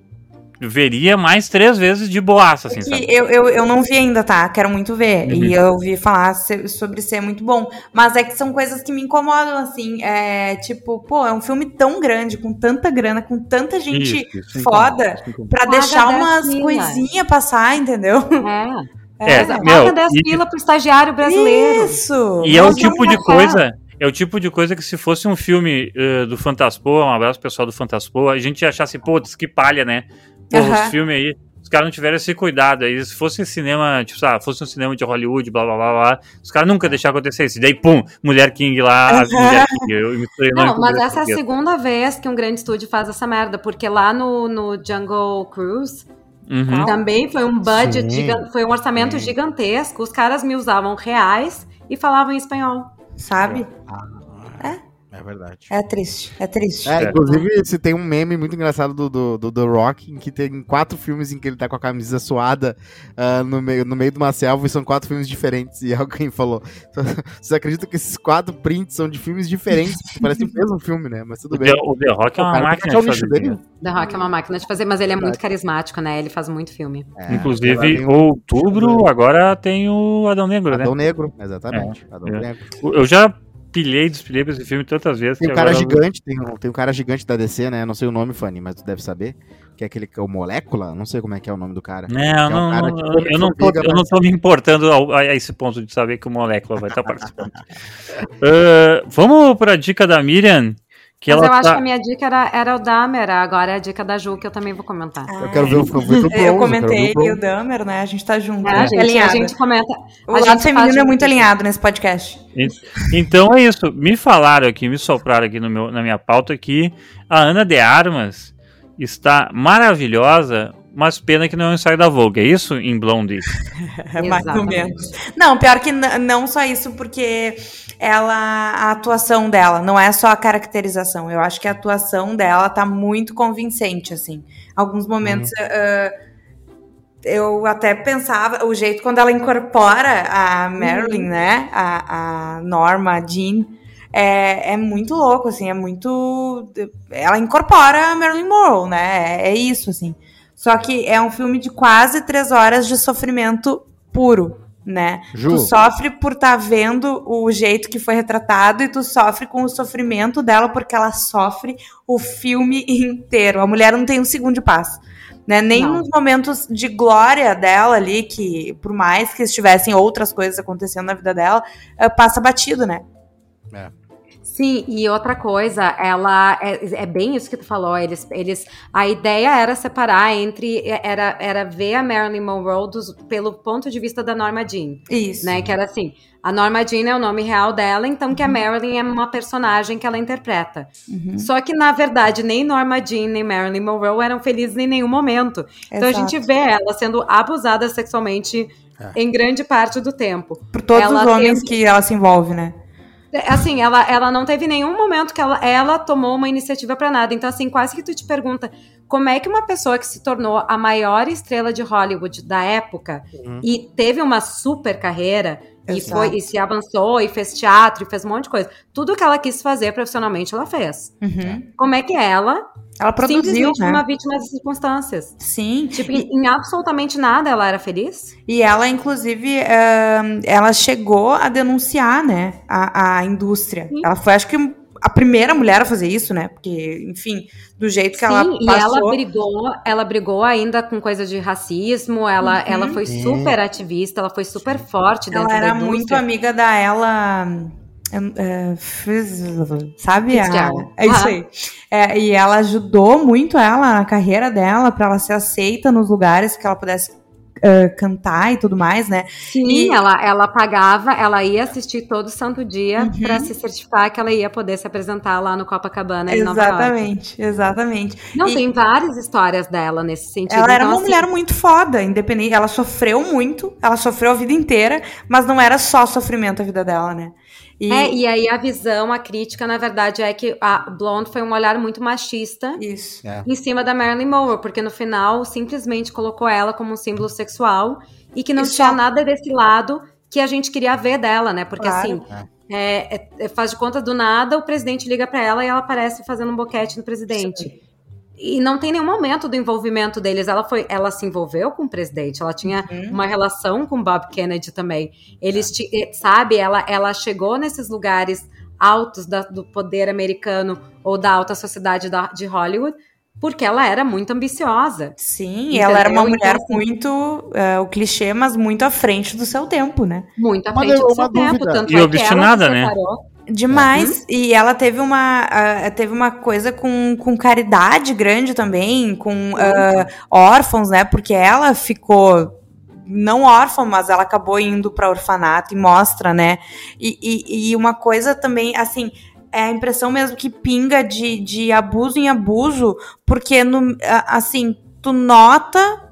veria mais três vezes de boaça, assim, sabe? Que eu, eu, eu não vi ainda, tá? Quero muito ver. Uhum. E eu ouvi falar sobre ser muito bom. Mas é que são coisas que me incomodam, assim. É tipo, pô, é um filme tão grande, com tanta grana, com tanta gente Isso, isso foda, isso pra deixar 10 umas coisinhas passar, entendeu? É. É, Paga meu, 10 e- pila pro estagiário brasileiro. Isso! E é o tipo de coisa. É o tipo de coisa que se fosse um filme eh, do Fantaspoa, um abraço pro pessoal do Fantaspoa, a gente assim, putz, que palha, né? Porra, Aham. os filmes aí, os caras não tiveram esse cuidado aí. Se fosse cinema, tipo, sabe, fosse um cinema de Hollywood, blá blá blá blá, os caras nunca deixaram acontecer isso. E daí, pum, Mulher King lá, Mulher King. Eu misturei Não, mas essa é a segunda vez que um grande estúdio faz essa merda, porque lá no, no Jungle Cruise Uhum. também foi um budget, foi um orçamento Sim. gigantesco, os caras me usavam reais e falavam em espanhol. Sabe? É verdade. É triste. É triste. É, inclusive, se tem um meme muito engraçado do, do, do The Rock, em que tem quatro filmes em que ele tá com a camisa suada ah, no, meio, no meio de uma selva e são quatro filmes diferentes. E alguém falou: Vocês acreditam que esses quatro prints são de filmes diferentes? Que Parece o mesmo filme, né? Mas tudo O bem. The, o The Rock é uma cara máquina de fazer dele. The Rock é uma máquina de fazer, mas ele é muito carismático, né? Ele faz muito filme. É, Inclusive, outubro, agora tem o Adão Negro, né? Adão Negro, exatamente. Adão é. Negro. Eu já pilhei, despilhei pra esse filme tantas vezes. Tem um cara gigante, tem um, tem um cara gigante da DC, né? Não sei o nome, Fanny, mas tu deve saber. Que é aquele que é o Molécula? Não sei como é que é o nome do cara. Não, é um não, cara não, eu, não tô, eu não tô me importando a, a esse ponto de saber que o Molécula vai estar participando. Ah, vamos pra dica da Miriam, que mas ela eu acho tá... que a minha dica era, era o Dahmer, agora é a dica da Ju, que eu também vou comentar. Ah, Eu quero ver o eu Bronze, Eu comentei ver o o Dahmer, né? A gente tá junto. É, né? a, gente, a alinhado. gente comenta. O a lado gente feminino é muito alinhado nesse podcast. Então é isso. Me falaram aqui, me sopraram aqui no meu, na minha pauta que a Ana de Armas está maravilhosa, mas pena que não é um ensaio da Vogue. É isso em Blondie? É mais ou Exatamente. menos. Não, pior que não só isso, porque ela a atuação dela não é só a caracterização. Eu acho que a atuação dela tá muito convincente, assim. Alguns momentos ah, eu até pensava o jeito quando ela incorpora a Marilyn, né? A, a Norma, a Jean. É, é muito louco, assim, é muito. Ela incorpora a Marilyn Monroe, né? É, é isso, assim. Só que é um filme de quase três horas de sofrimento puro, né? Ju. Tu sofre por estar vendo o jeito que foi retratado e tu sofre com o sofrimento dela porque ela sofre o filme inteiro. A mulher não tem um segundo de paz. Né? Nem Não. nos momentos de glória dela ali, que por mais que estivessem outras coisas acontecendo na vida dela, eh, passa batido, né? Sim, e outra coisa, ela é, é bem isso que tu falou. Eles, eles, a ideia era separar entre era, era ver a Marilyn Monroe dos- pelo ponto de vista da Norma Jean, Isso. né? Que era assim, a Norma Jean é o nome real dela, então que a Marilyn é uma personagem que ela interpreta. Uhum. Só que na verdade nem Norma Jean nem Marilyn Monroe eram felizes em nenhum momento. Então a gente vê ela sendo abusada sexualmente em grande parte do tempo. Por todos ela os homens teve- que ela se envolve, né? É, Assim, ela, ela não teve nenhum momento que ela, ela tomou uma iniciativa pra nada. Então, assim, quase que tu te pergunta como é que uma pessoa que se tornou a maior estrela de Hollywood da época Uhum. e teve uma super carreira e, foi, e se avançou e fez teatro e fez um monte de coisa. Tudo que ela quis fazer profissionalmente, ela fez. Uhum. Como é que ela Ela produziu, simplesmente né? foi uma vítima das circunstâncias? Sim. Tipo, em, em absolutamente nada ela era feliz? E ela, inclusive, ahn, ela chegou a denunciar, né, a, a indústria. Sim. Ela foi, acho que, a primeira mulher a fazer isso, né? Porque, enfim, do jeito que ela Sim, e passou. ela brigou, ela brigou ainda com coisa de racismo, ela, Uhum. ela foi Sim. super ativista, ela foi super forte dentro Ela era muito amiga da ela. é, Fizz- sabe? A, é isso aí. É, e ela ajudou muito ela na carreira dela para ela ser aceita nos lugares que ela pudesse é, cantar e tudo mais, né? Sim, E- ela, ela pagava, ela ia assistir todo santo dia Uhum. pra se certificar que ela ia poder se apresentar lá no Copacabana exatamente, exatamente. Não, E- tem várias histórias dela nesse sentido. Ela era Então, uma assim, mulher muito foda, independente. Ela sofreu muito, ela sofreu a vida inteira, mas não era só sofrimento a vida dela, né? E, É, e aí a visão, a crítica, na verdade, é que a Blonde foi um olhar muito machista isso. É. em cima da Marilyn Monroe, porque no final simplesmente colocou ela como um símbolo sexual e que não E tinha só- nada desse lado que a gente queria ver dela, né? Porque Claro. assim, é, é- é- faz de conta do nada, o presidente liga pra ela e ela aparece fazendo um boquete no presidente. E não tem nenhum momento do envolvimento deles. Ela foi, ela se envolveu com o presidente, ela tinha uhum. uma relação com Bob Kennedy também. Eles, é. sabe, ela, ela chegou nesses lugares altos da, do poder americano ou da alta sociedade da, de Hollywood porque ela era muito ambiciosa. Sim, entendeu? ela era uma mulher então, muito, é, o clichê, mas muito à frente do seu tempo, né? Muito à frente do seu dúvida. tempo. Tanto e é obstinada, né? Demais. Uhum. E ela teve uma, uh, teve uma coisa com, com caridade grande também, com uh, órfãos, né? Porque ela ficou não órfã, mas ela acabou indo para orfanato e mostra, né? E, e, e, uma coisa também, assim, é a impressão mesmo que pinga de, de abuso em abuso, porque, no, assim, tu nota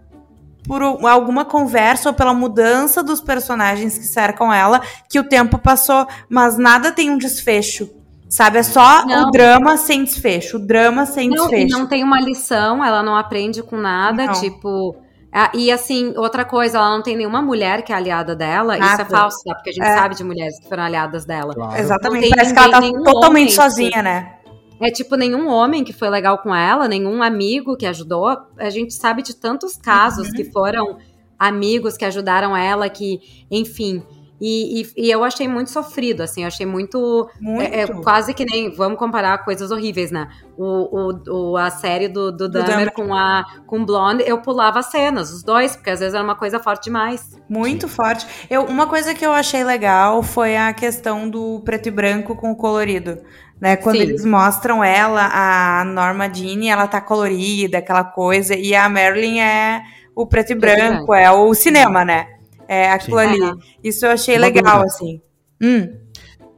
por alguma conversa ou pela mudança dos personagens que cercam ela que o tempo passou, mas nada tem um desfecho. Sabe, é só não. o drama sem desfecho, o drama sem não, desfecho. não tem uma lição, ela não aprende com nada, não. tipo, ah, e assim, outra coisa, ela não tem nenhuma mulher que é aliada dela. Nada. Isso é falso, tá? Porque a gente é. sabe de mulheres que foram aliadas dela. Claro. Exatamente. Parece que ela tá totalmente sozinha, né? É tipo nenhum homem que foi legal com ela, nenhum amigo que ajudou. A gente sabe de tantos casos uhum. que foram amigos que ajudaram ela, que, enfim. E, e, e, eu achei muito sofrido, assim, eu achei muito, muito. É, é, quase que nem, vamos comparar coisas horríveis, né? O, o, o a série do, do, do Dahmer com a com Blonde, eu pulava cenas, os dois, porque às vezes era uma coisa forte demais. Muito Sim. forte. Eu, uma coisa que eu achei legal foi a questão do preto e branco com o colorido. Né, quando Sim. eles mostram ela, a Norma Jean, ela tá colorida, aquela coisa, e a Marilyn é o preto e branco, é o cinema, né? É aquilo Sim. ali. Isso eu achei Uma legal, dúvida. assim. Hum.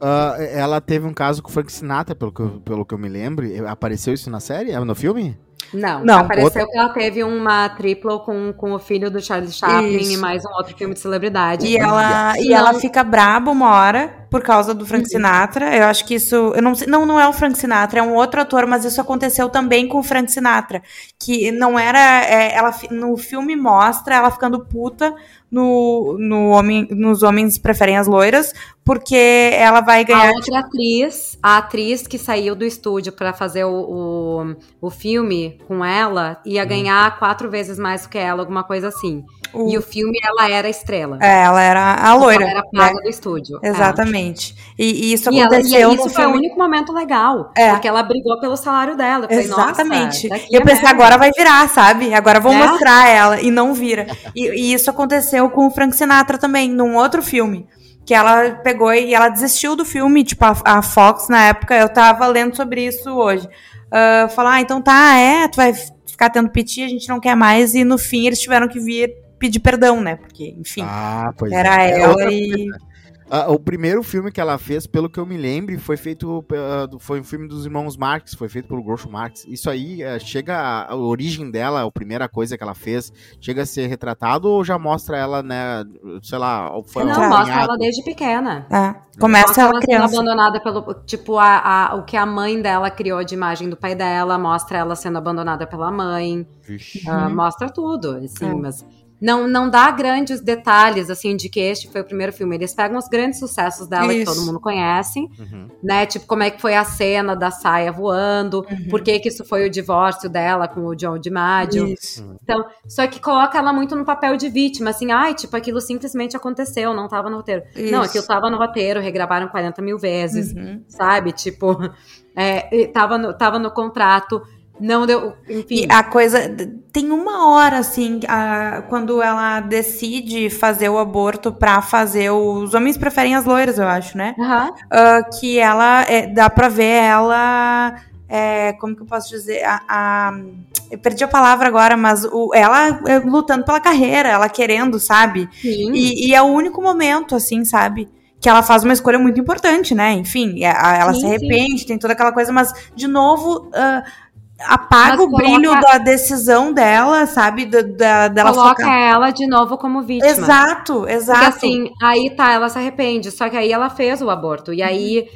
Uh, ela teve um caso com o Frank Sinatra, pelo que, eu, pelo que eu me lembro. Apareceu isso na série? No filme? Não, não. Apareceu outra... que ela teve uma tripla com, com o filho do Charles Chaplin Isso. e mais um outro filme de celebridade. E ela, e ela fica braba uma hora por causa do Frank uhum. Sinatra. Eu acho que isso. Eu não, sei, não, não é o Frank Sinatra, é um outro ator, mas isso aconteceu também com o Frank Sinatra. Que não era. É, ela, no filme mostra ela ficando puta no, no homem, nos homens preferem as loiras, porque ela vai ganhar. A outra atriz, a atriz que saiu do estúdio para fazer o, o, o, filme com ela, ia hum. ganhar quatro vezes mais do que ela, alguma coisa assim. O... E o filme, ela era a estrela. É, ela era a loira. Ela era paga né? do estúdio. É. Exatamente. É. E, e, isso e aconteceu ela, e isso foi filme... o único momento legal. É. Porque ela brigou pelo salário dela. Eu falei, Exatamente. e eu pensei, agora vai virar, sabe? Agora vou é. mostrar ela. E não vira. E, e isso aconteceu com o Frank Sinatra também, num outro filme que ela pegou e ela desistiu do filme, tipo, a, a, Fox na época, eu tava lendo sobre isso hoje. Uh, falar, ah, então tá, é, tu vai ficar tendo piti, a gente não quer mais, e no fim eles tiveram que vir pedir perdão, né? Porque, enfim, ah, era é. ela é e. Uh, o primeiro filme que ela fez, pelo que eu me lembro, foi feito. Uh, foi um filme dos irmãos Marx, foi feito pelo Groucho Marx. Isso aí uh, chega. A, a, origem dela, a primeira coisa que ela fez, chega a ser retratado ou já mostra ela, né? Sei lá. Foi Não, mostra ela desde pequena. É. Começa mostra ela, ela criança. sendo abandonada pelo. Tipo, a, a, o que a mãe dela criou de imagem do pai dela, mostra ela sendo abandonada pela mãe. mostra tudo, assim, é. mas não, não dá grandes detalhes, assim, de que este foi o primeiro filme. Eles pegam os grandes sucessos dela, Isso. que todo mundo conhece, uhum. né? Tipo, como é que foi a cena da saia voando, uhum. por que que isso foi o divórcio dela com o John DiMaggio. Isso. Uhum. Então, só que coloca ela muito no papel de vítima, assim, ai, tipo, aquilo simplesmente aconteceu, não tava no roteiro. Isso. Não, aquilo tava no roteiro, regravaram 40 mil vezes, uhum. sabe? Tipo, é, tava, no, tava no contrato. Não deu. Enfim. E a coisa. Tem uma hora, assim, a, quando ela decide fazer o aborto pra fazer. Os homens preferem as loiras, eu acho, né? Uhum. Uh, que ela. É, dá pra ver ela. É, como que eu posso dizer? A, a, eu perdi a palavra agora, mas o, ela é, lutando pela carreira, ela querendo, sabe? Sim. E, e é o único momento, assim, sabe? que ela faz uma escolha muito importante, né? Enfim, ela sim, se arrepende, sim. tem toda aquela coisa, mas, de novo, uh, apaga o brilho coloca... da decisão dela, sabe? Da, da, dela coloca focar. ela de novo como vítima. Exato, exato. Porque assim, aí tá, ela se arrepende. Só que aí ela fez o aborto. E aí.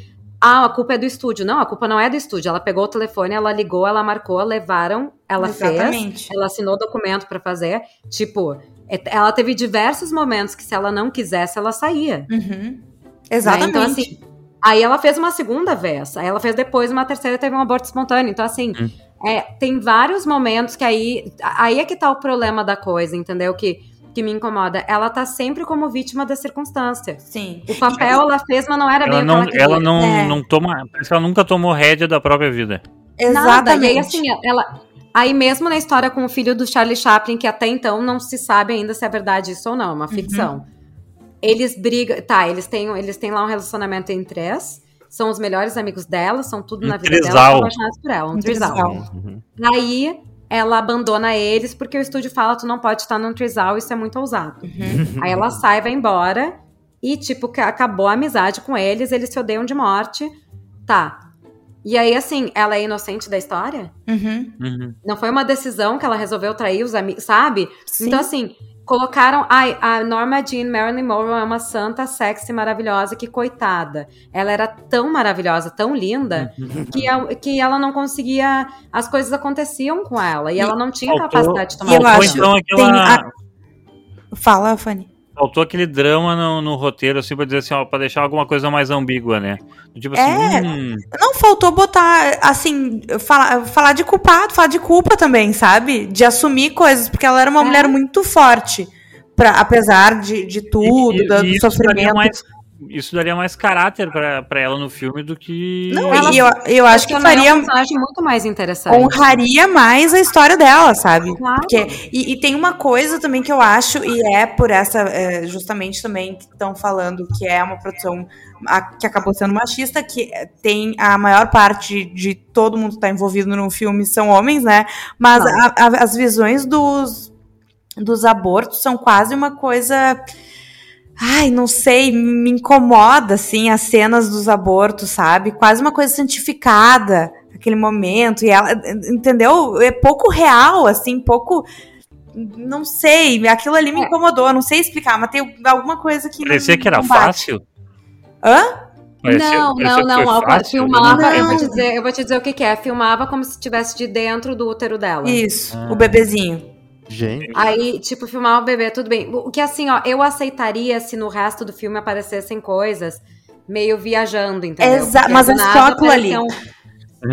Ah, a culpa é do estúdio. Não, a culpa não é do estúdio. Ela pegou o telefone, ela ligou, ela marcou, levaram, ela Exatamente. fez, ela assinou o documento para fazer. Tipo, é, ela teve diversos momentos que se ela não quisesse, ela saía. Uhum. Exatamente. Né? Então, assim, aí ela fez uma segunda vez, aí ela fez depois uma terceira teve um aborto espontâneo. Então, assim, hum. É, tem vários momentos que aí. Aí é que tá o problema da coisa, entendeu? Que, que me incomoda. Ela tá sempre como vítima da circunstância. Sim. O papel ela fez, mas não era bem Ela o não, que ela ela não, É. não toma. Parece que ela nunca tomou rédea da própria vida. Nada. Exatamente. E aí, assim, ela. Aí mesmo na história com o filho do Charlie Chaplin, que até então não se sabe ainda se é verdade isso ou não, é uma ficção. Eles brigam. Tá, eles têm, eles têm lá um relacionamento em três. São os melhores amigos dela, são tudo Um na vida dela, trisal. são apaixonados por ela. Um, Um trisal. trisal. Uhum. Aí ela abandona eles porque o estúdio fala: tu não pode estar num trisal, isso é muito ousado. Uhum. Aí ela sai, vai embora. E, tipo, que acabou a amizade com eles, eles se odeiam de morte. Tá. E aí, assim, ela é inocente da história? Uhum. Uhum. Não foi uma decisão que ela resolveu trair os amigos, sabe? Sim. Então, assim, colocaram. Ai, a Norma Jean Marilyn Monroe é uma santa, sexy, maravilhosa, que coitada. Ela era tão maravilhosa, tão linda, que, a- que ela não conseguia. As coisas aconteciam com ela. E, E ela não tinha faltou- capacidade de tomar eu acho- então tem aquela. a- Fala, Fanny. Faltou aquele drama no, no roteiro, assim, pra dizer assim, ó, pra deixar alguma coisa mais ambígua, né? Tipo assim, É. hum, Não faltou botar, assim, falar, falar de culpado, falar de culpa também, sabe? De assumir coisas, porque ela era uma É. mulher muito forte. Pra, apesar de, de tudo, e- do, e do isso daria sofrimento. mais, isso daria mais caráter pra, pra ela no filme do que. Não, Ela- e eu, eu acho que faria. um personagem muito mais interessante. honraria mais a história dela, sabe? Claro. Porque, e, e tem uma coisa também que eu acho, e é por essa, é, justamente também que estão falando que é uma produção a- que acabou sendo machista, que tem a maior parte de todo mundo que está envolvido no filme são homens, né? Mas a- a- as visões dos, dos abortos são quase uma coisa. Ai, não sei, me incomoda, assim, as cenas dos abortos, sabe? Quase uma coisa santificada, aquele momento, e ela, entendeu? É pouco real, assim, pouco. Não sei, aquilo ali me É. incomodou, não sei explicar, mas tem alguma coisa que. Parecia não- que era não fácil. Hã? Parecia- não, parecia não, não. Fácil, filmava, né? eu vou, Não. te dizer, eu vou te dizer o que, que é. Filmava como se estivesse de dentro do útero dela. Isso, Ah. o bebezinho. Gente, Aí, tipo, filmar o bebê, tudo bem. O que assim, ó, eu aceitaria se no resto do filme aparecessem coisas meio viajando, entendeu? Mas é só aquilo ali.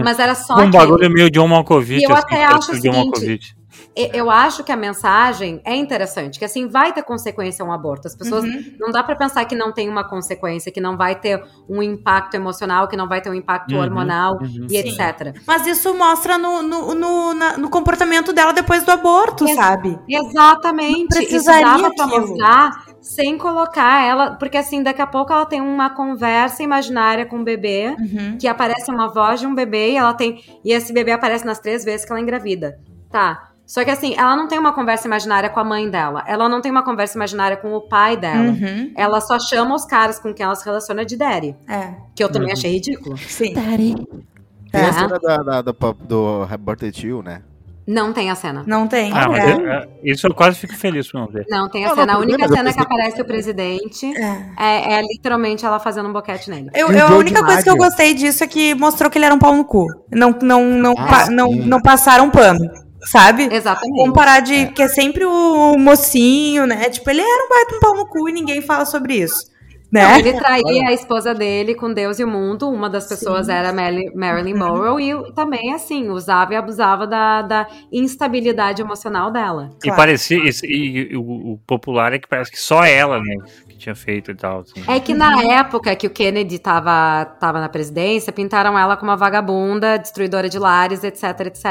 Mas era só Um aquilo. bagulho meio John Malkovich, E eu assim, até acho o seguinte, Eu acho que a mensagem é interessante, que assim, vai ter consequência um aborto. As pessoas. Uhum. Não dá pra pensar que não tem uma consequência, que não vai ter um impacto emocional, que não vai ter um impacto Uhum, hormonal uhum. e Sim. etc. Mas isso mostra no, no, no, na- no comportamento dela depois do aborto, Ex- sabe? Exatamente. Não Isso precisaria dava pra mostrar sem colocar ela. Porque assim, daqui a pouco ela tem uma conversa imaginária com o bebê, Uhum. que aparece uma voz de um bebê e ela tem. E esse bebê aparece nas três vezes que ela engravida. Tá. Só que assim, ela não tem uma conversa imaginária com a mãe dela. Ela não tem uma conversa imaginária com o pai dela. Uhum. Ela só chama os caras com quem ela se relaciona de Daddy. É, Que eu também Uhum. achei ridículo. sim. tem É. a cena da, da, da, do Birthday Tio, né? Não tem a cena. Não tem. Ah, é. é- é- isso eu quase fico feliz por não ver. Não tem a Não, cena. não, a única eu cena que aparece o presidente É. é, é literalmente ela fazendo um boquete nele. Eu, eu- a única coisa que eu gostei disso é que mostrou que ele era um pau no cu. Não, não, não, Ah, pa- não, não passaram pano, sabe? Exatamente. Vamos parar de. Que é sempre o mocinho, né? Tipo, ele era um baita um pau no cu e ninguém fala sobre isso. Né? Ele traía a esposa dele com Deus e o mundo. Uma das pessoas Sim. era Marilyn, Monroe e também, assim, usava e abusava da, da instabilidade emocional dela. E Claro. parecia. esse- E, o, o popular é que parece que só ela, né? Que tinha feito e tal. assim. É que na época que o Kennedy tava, tava na presidência, pintaram ela como uma vagabunda, destruidora de lares, etc, etc.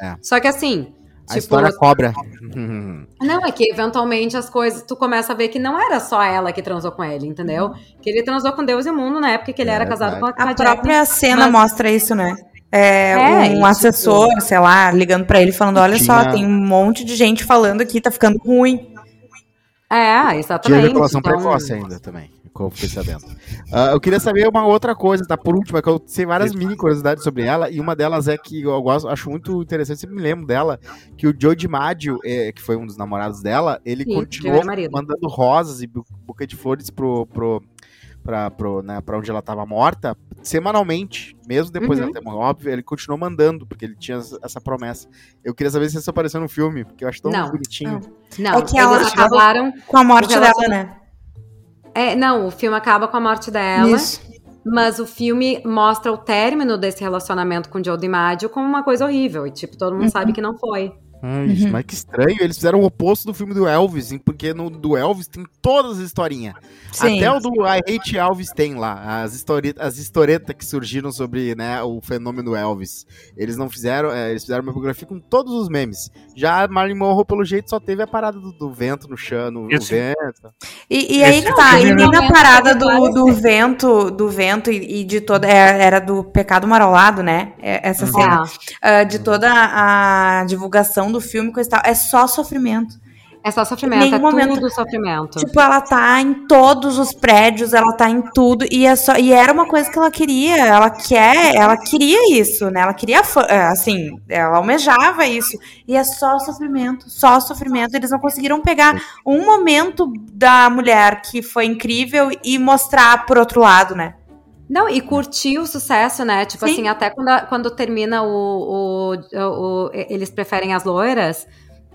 É. Só que assim. A Tipo, história cobra. Não, é que eventualmente as coisas, tu começa a ver que não era só ela que transou com ele, entendeu? Que ele transou com Deus e o mundo na época que ele É era casado com a, com a A própria cena mas- mostra isso, né? É, É, um tipo- assessor, sei lá, ligando pra ele falando: olha só, Tinha- tem um monte de gente falando aqui, tá ficando ruim. É, Tinha exatamente. ejaculação Então, precoce ainda também, como eu fiquei sabendo. Ah, eu queria saber uma outra coisa, tá? Por último, é que eu sei várias mini curiosidades sobre ela, e uma delas é que eu gosto, acho muito interessante, sempre me lembro dela, que o Joe DiMaggio, eh, que foi um dos namorados dela, ele Sim, continuou primeiro marido. mandando rosas e bu- buquê de flores pro, pro, pra, pro, né, pra onde ela tava morta, semanalmente, mesmo depois Uhum. dela ter morrido, óbvio, ele continuou mandando, porque ele tinha essa- essa promessa. Eu queria saber se isso apareceu no filme, porque eu acho tão Não. bonitinho. Não, É que ela eles acaba- acabaram. Com a morte O dela, né? É, não, o filme acaba com a morte dela. Isso. Mas o filme mostra o término desse relacionamento com o Joe DiMaggio como uma coisa horrível. E, tipo, todo mundo Uhum. sabe que não foi. Ai, Uhum. Mas que estranho, eles fizeram o oposto do filme do Elvis, porque no do Elvis tem todas as historinhas. Sim. Até o do I Hate Elvis tem lá, as, histori as historietas que surgiram sobre né, o fenômeno Elvis. Eles não fizeram, é, eles fizeram uma biografia com todos os memes. Já a Marilyn Monroe, pelo jeito, só teve a parada do, do vento no chão, no, no vento. E, e aí que tá, e nem na é parada do, do vento, do vento e, e de toda. é- Era do pecado marolado, né? É- Essa Uhum. cena. Ah, de toda a divulgação do filme com tal. É só sofrimento. É só sofrimento, Nenhum é momento- tudo sofrimento. Tipo, ela tá em todos os prédios, ela tá em tudo, e é só. E era uma coisa que ela queria. Ela quer, ela queria isso, né? Ela queria, é, assim, ela almejava isso. E é só sofrimento, só sofrimento. Eles não conseguiram pegar um momento da mulher que foi incrível e mostrar por outro lado, né? Não, e curtir o sucesso, né? Tipo Sim. assim, até quando, quando termina o, o, o- o- Eles preferem as loiras,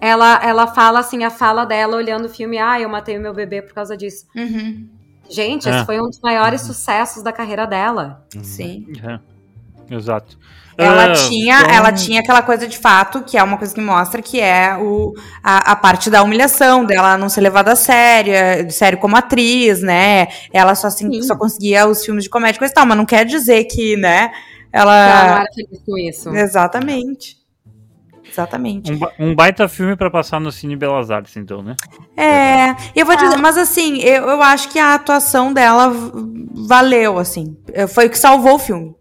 ela, ela fala assim, a fala dela olhando o filme, ah, eu matei o meu bebê por causa disso. Uhum, Gente, É. esse foi um dos maiores sucessos da carreira dela. sim. É, exato. Ela Ah, tinha, então- ela tinha aquela coisa de fato, que é uma coisa que mostra que é o, a, a parte da humilhação, dela não ser levada a sério, é, sério como atriz, né? Ela só, assim, Sim. só conseguia os filmes de comédia e coisa e tal, mas não quer dizer que, né? Ela não Ela. era feliz com isso. Exatamente. Exatamente. Um, um baita filme pra passar no Cine Belas Artes, então, né? É, eu vou dizer, mas assim, eu, eu acho que a atuação dela valeu, assim. Foi o que salvou o filme.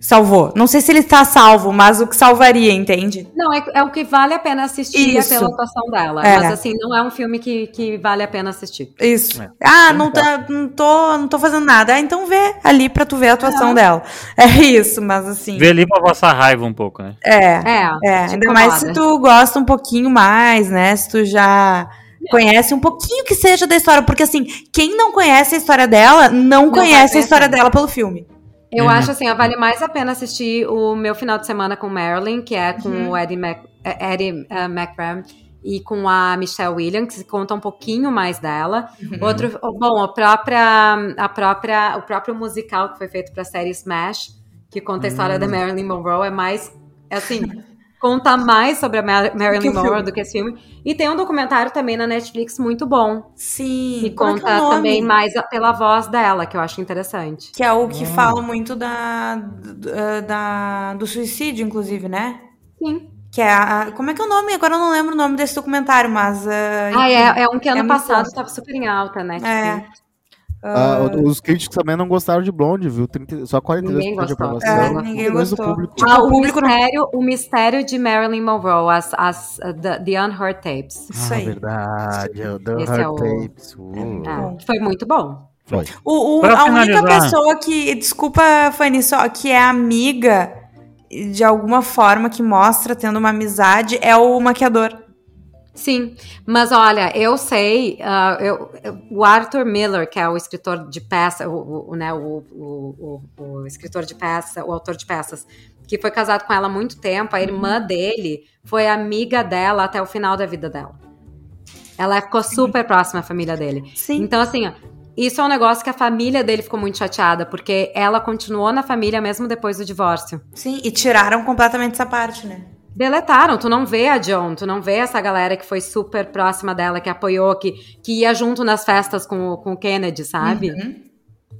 Salvou. Não sei se ele está salvo, mas o que salvaria, entende? Não, é, é o que vale a pena assistir Isso. pela atuação dela. É. Mas assim, não é um filme que, que vale a pena assistir. Isso. É. Ah, não, tá, não, tô, não tô fazendo nada. Ah, então vê ali pra tu ver a atuação Não. dela. É isso, mas assim. Vê ali pra passar raiva um pouco, né? É. É, É, te ainda mais se tu gosta um pouquinho mais, né? Se tu já conhece um pouquinho que seja da história. Porque, assim, quem não conhece a história dela, não, vai conhece a história dela pelo filme. Eu Uhum. acho assim, ó, vale mais a pena assistir o meu final de semana com Marilyn, que é com Uhum. o Eddie, Mac, eh, Eddie eh, McRam e com a Michelle Williams, que conta um pouquinho mais dela. Uhum. Outro, oh, bom, a própria, a própria, o próprio musical que foi feito para a série Smash, que conta a história Hum. da Marilyn Monroe, é mais, é assim, conta mais sobre a Mar- Marilyn Monroe do que esse filme. E tem um documentário também na Netflix muito bom, Sim. que como é que conta é também mais pela voz dela, que eu acho interessante. Que é o que fala muito da, do- da, do suicídio, inclusive, né? Sim. Que é a, como é que é o nome? Agora eu não lembro o nome desse documentário, mas. eh, Ah, enfim. é, é um que ano é passado estava super em alta, né? É. Ah, os críticos também não gostaram de Blonde, viu? 30, só 42% Ninguém de aprovação. É, Não, ninguém gostou. público- Tipo, ah, o o, público não. mistério, o mistério de Marilyn Monroe, as, as, uh, the, the Unheard Tapes. Isso ah, aí. verdade. o The Esse Hard é o- Tapes. uh. bom. É, foi muito bom. Foi. O, o- a única pessoa que, desculpa, Fanny, só que é amiga de alguma forma que mostra tendo uma amizade é o maquiador. Sim, mas olha, eu sei, ah, eu, o Arthur Miller, que é o escritor de peça, o, o- né, o, o, o- o escritor de peça, o autor de peças, que foi casado com ela há muito tempo, a irmã dele foi amiga dela até o final da vida dela. Ela ficou super próxima à família dele. Sim. Então, assim, ó, isso é um negócio que a família dele ficou muito chateada, porque ela continuou na família mesmo depois do divórcio. Sim, e tiraram completamente essa parte, né? Deletaram, tu não vê a John, tu não vê essa galera que foi super próxima dela, que apoiou, que, que ia junto nas festas com, o- com o Kennedy, sabe? Uhum.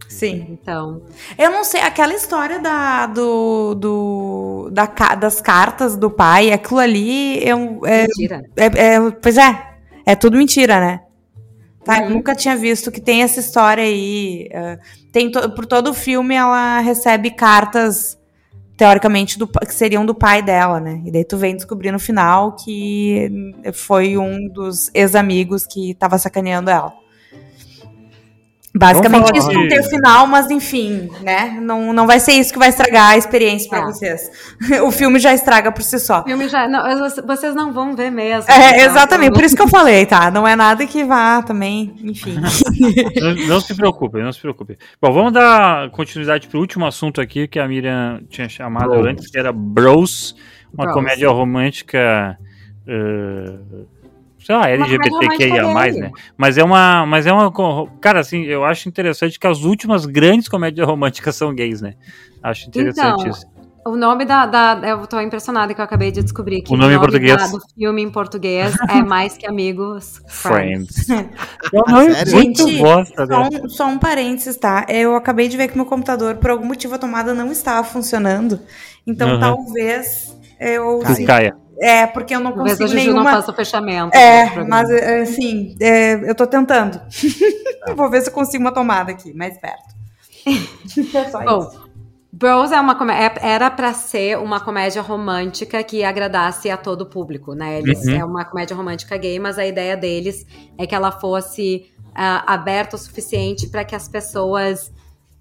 Sim. Então, Eu não sei, aquela história da, do, do, da, das cartas do pai, aquilo ali eu, é, mentira. é- é- Pois é, é tudo mentira, né? Tá, Uhum. nunca tinha visto que tem essa história aí. eh, tem to- por todo o filme ela recebe cartas, teoricamente, do, que seriam do pai dela, né? E daí tu vem descobrir no final que foi um dos ex-amigos que tava sacaneando ela. Basicamente isso não tem o final, mas enfim, né? Não, não vai ser isso que vai estragar a experiência pra É. vocês. O filme já estraga por si só. O filme já. Não, vocês não vão ver mesmo. É, Então, exatamente, por isso que eu falei, tá? Não é nada que vá também, enfim. Não, não se preocupe, não se preocupe. Bom, vamos dar continuidade pro último assunto aqui que a Miriam tinha chamado Bros. antes, que era Bros, uma Bros. comédia romântica eh, sei lá, LGBTQIA+, comédia né? Mas é uma, mas é uma, cara, assim, eu acho interessante que as últimas grandes comédias românticas são gays, né? Acho interessante Então, isso. O nome da, da- Eu tô impressionada que eu acabei de descobrir que O nome em português. da- do filme em português é mais que amigos. Friends. Eu não sério? muito Gente, bosta, Só né? um, só um parênteses, tá? Eu acabei de ver que meu computador, por algum motivo, a tomada não estava funcionando. Então, Aham. talvez eu. Caia. Caia. É, porque eu não Talvez a consigo Juju não nenhuma. faça o fechamento. É, mas é, assim, é, eu tô tentando. Vou ver se eu consigo uma tomada aqui, mais perto. É só Bom, isso. Bros é uma comé- é- era pra ser uma comédia romântica que agradasse a todo o público, né? Eles, Uhum. É uma comédia romântica gay, mas a ideia deles é que ela fosse ah, aberta o suficiente para que as pessoas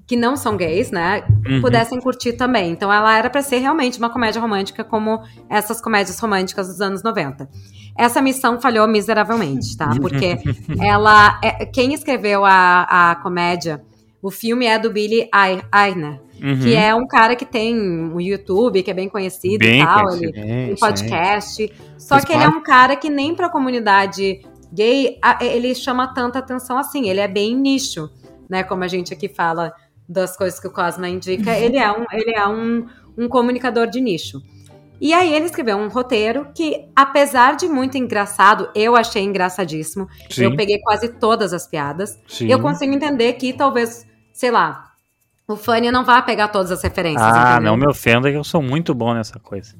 que não são gays, né, Uhum. pudessem curtir também. Então ela era pra ser realmente uma comédia romântica como essas comédias românticas dos anos 90. Essa missão falhou miseravelmente, tá? Porque ela é- quem escreveu a, a comédia, o filme é do Billy Ei- Eichner, Uhum. que é um cara que tem um YouTube, que é bem conhecido Bem e tal, conhecido. ele tem sim. podcast. Só que ele é um cara que nem pra comunidade gay a- ele chama tanta atenção assim. Ele é bem nicho, né? Como a gente aqui fala das coisas que o Cosma indica. Ele é um, ele é um, um comunicador de nicho. E aí ele escreveu um roteiro que, apesar de muito engraçado, eu achei engraçadíssimo. Sim, Eu peguei quase todas as piadas. sim. Eu consigo entender que talvez, sei lá, o Fanny não vá pegar todas as referências. Ah, entendeu? não me ofenda que eu sou muito bom nessa coisa.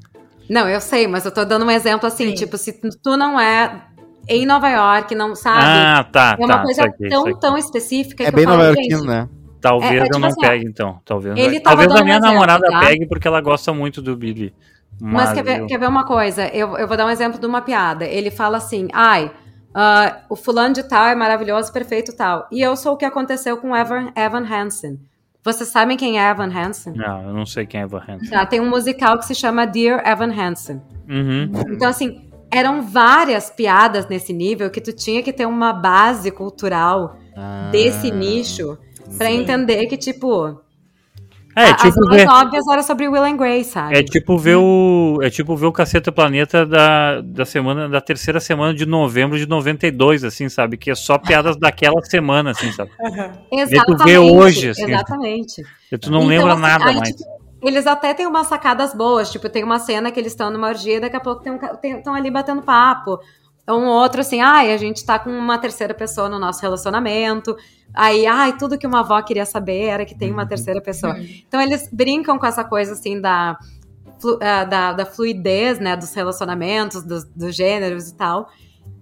Não, eu sei, mas eu tô dando um exemplo assim, Sim. tipo, se tu não é em Nova York, não sabe? Ah, tá, é uma tá. coisa saquei, tão, tão específica É que bem eu falo, nova iorquino, né? Talvez É, é eu tipo não assim, pegue, então. Talvez, talvez a minha exemplo, namorada tá? pegue porque ela gosta muito do Billy. Mas, Mas, quer, ver, eu- quer ver uma coisa? Eu, eu vou dar um exemplo de uma piada. Ele fala assim, ai, ah, o fulano de tal é maravilhoso, perfeito tal. E eu sou o que aconteceu com Evan, Evan Hansen. Vocês sabem quem é Evan Hansen? Não, eu não sei quem é Evan Hansen. Tá, tem um musical que se chama Dear Evan Hansen. Uhum. Então, assim, eram várias piadas nesse nível que tu tinha que ter uma base cultural Ah, desse nicho pra Sim. entender que, tipo, É, a- tipo as mais ver, óbvias era sobre Will and Grace, sabe? é tipo ver o é tipo ver o Caceta Planeta da, da semana da terceira semana de novembro de 92, assim, sabe? Que é só piadas daquela semana, assim, sabe? Exatamente. tu vê hoje, assim. Exatamente. E tu não Então, lembra assim, nada aí, mais. tipo, eles até têm umas sacadas boas, tipo, tem uma cena que eles estão numa orgia, daqui a pouco estão ali batendo papo. Um outro assim, ai, a gente tá com uma terceira pessoa no nosso relacionamento. Aí, ai, tudo que uma avó queria saber era que tem uma terceira pessoa. Então eles brincam com essa coisa assim da, ah, da, da fluidez, né, dos relacionamentos, dos, dos gêneros e tal,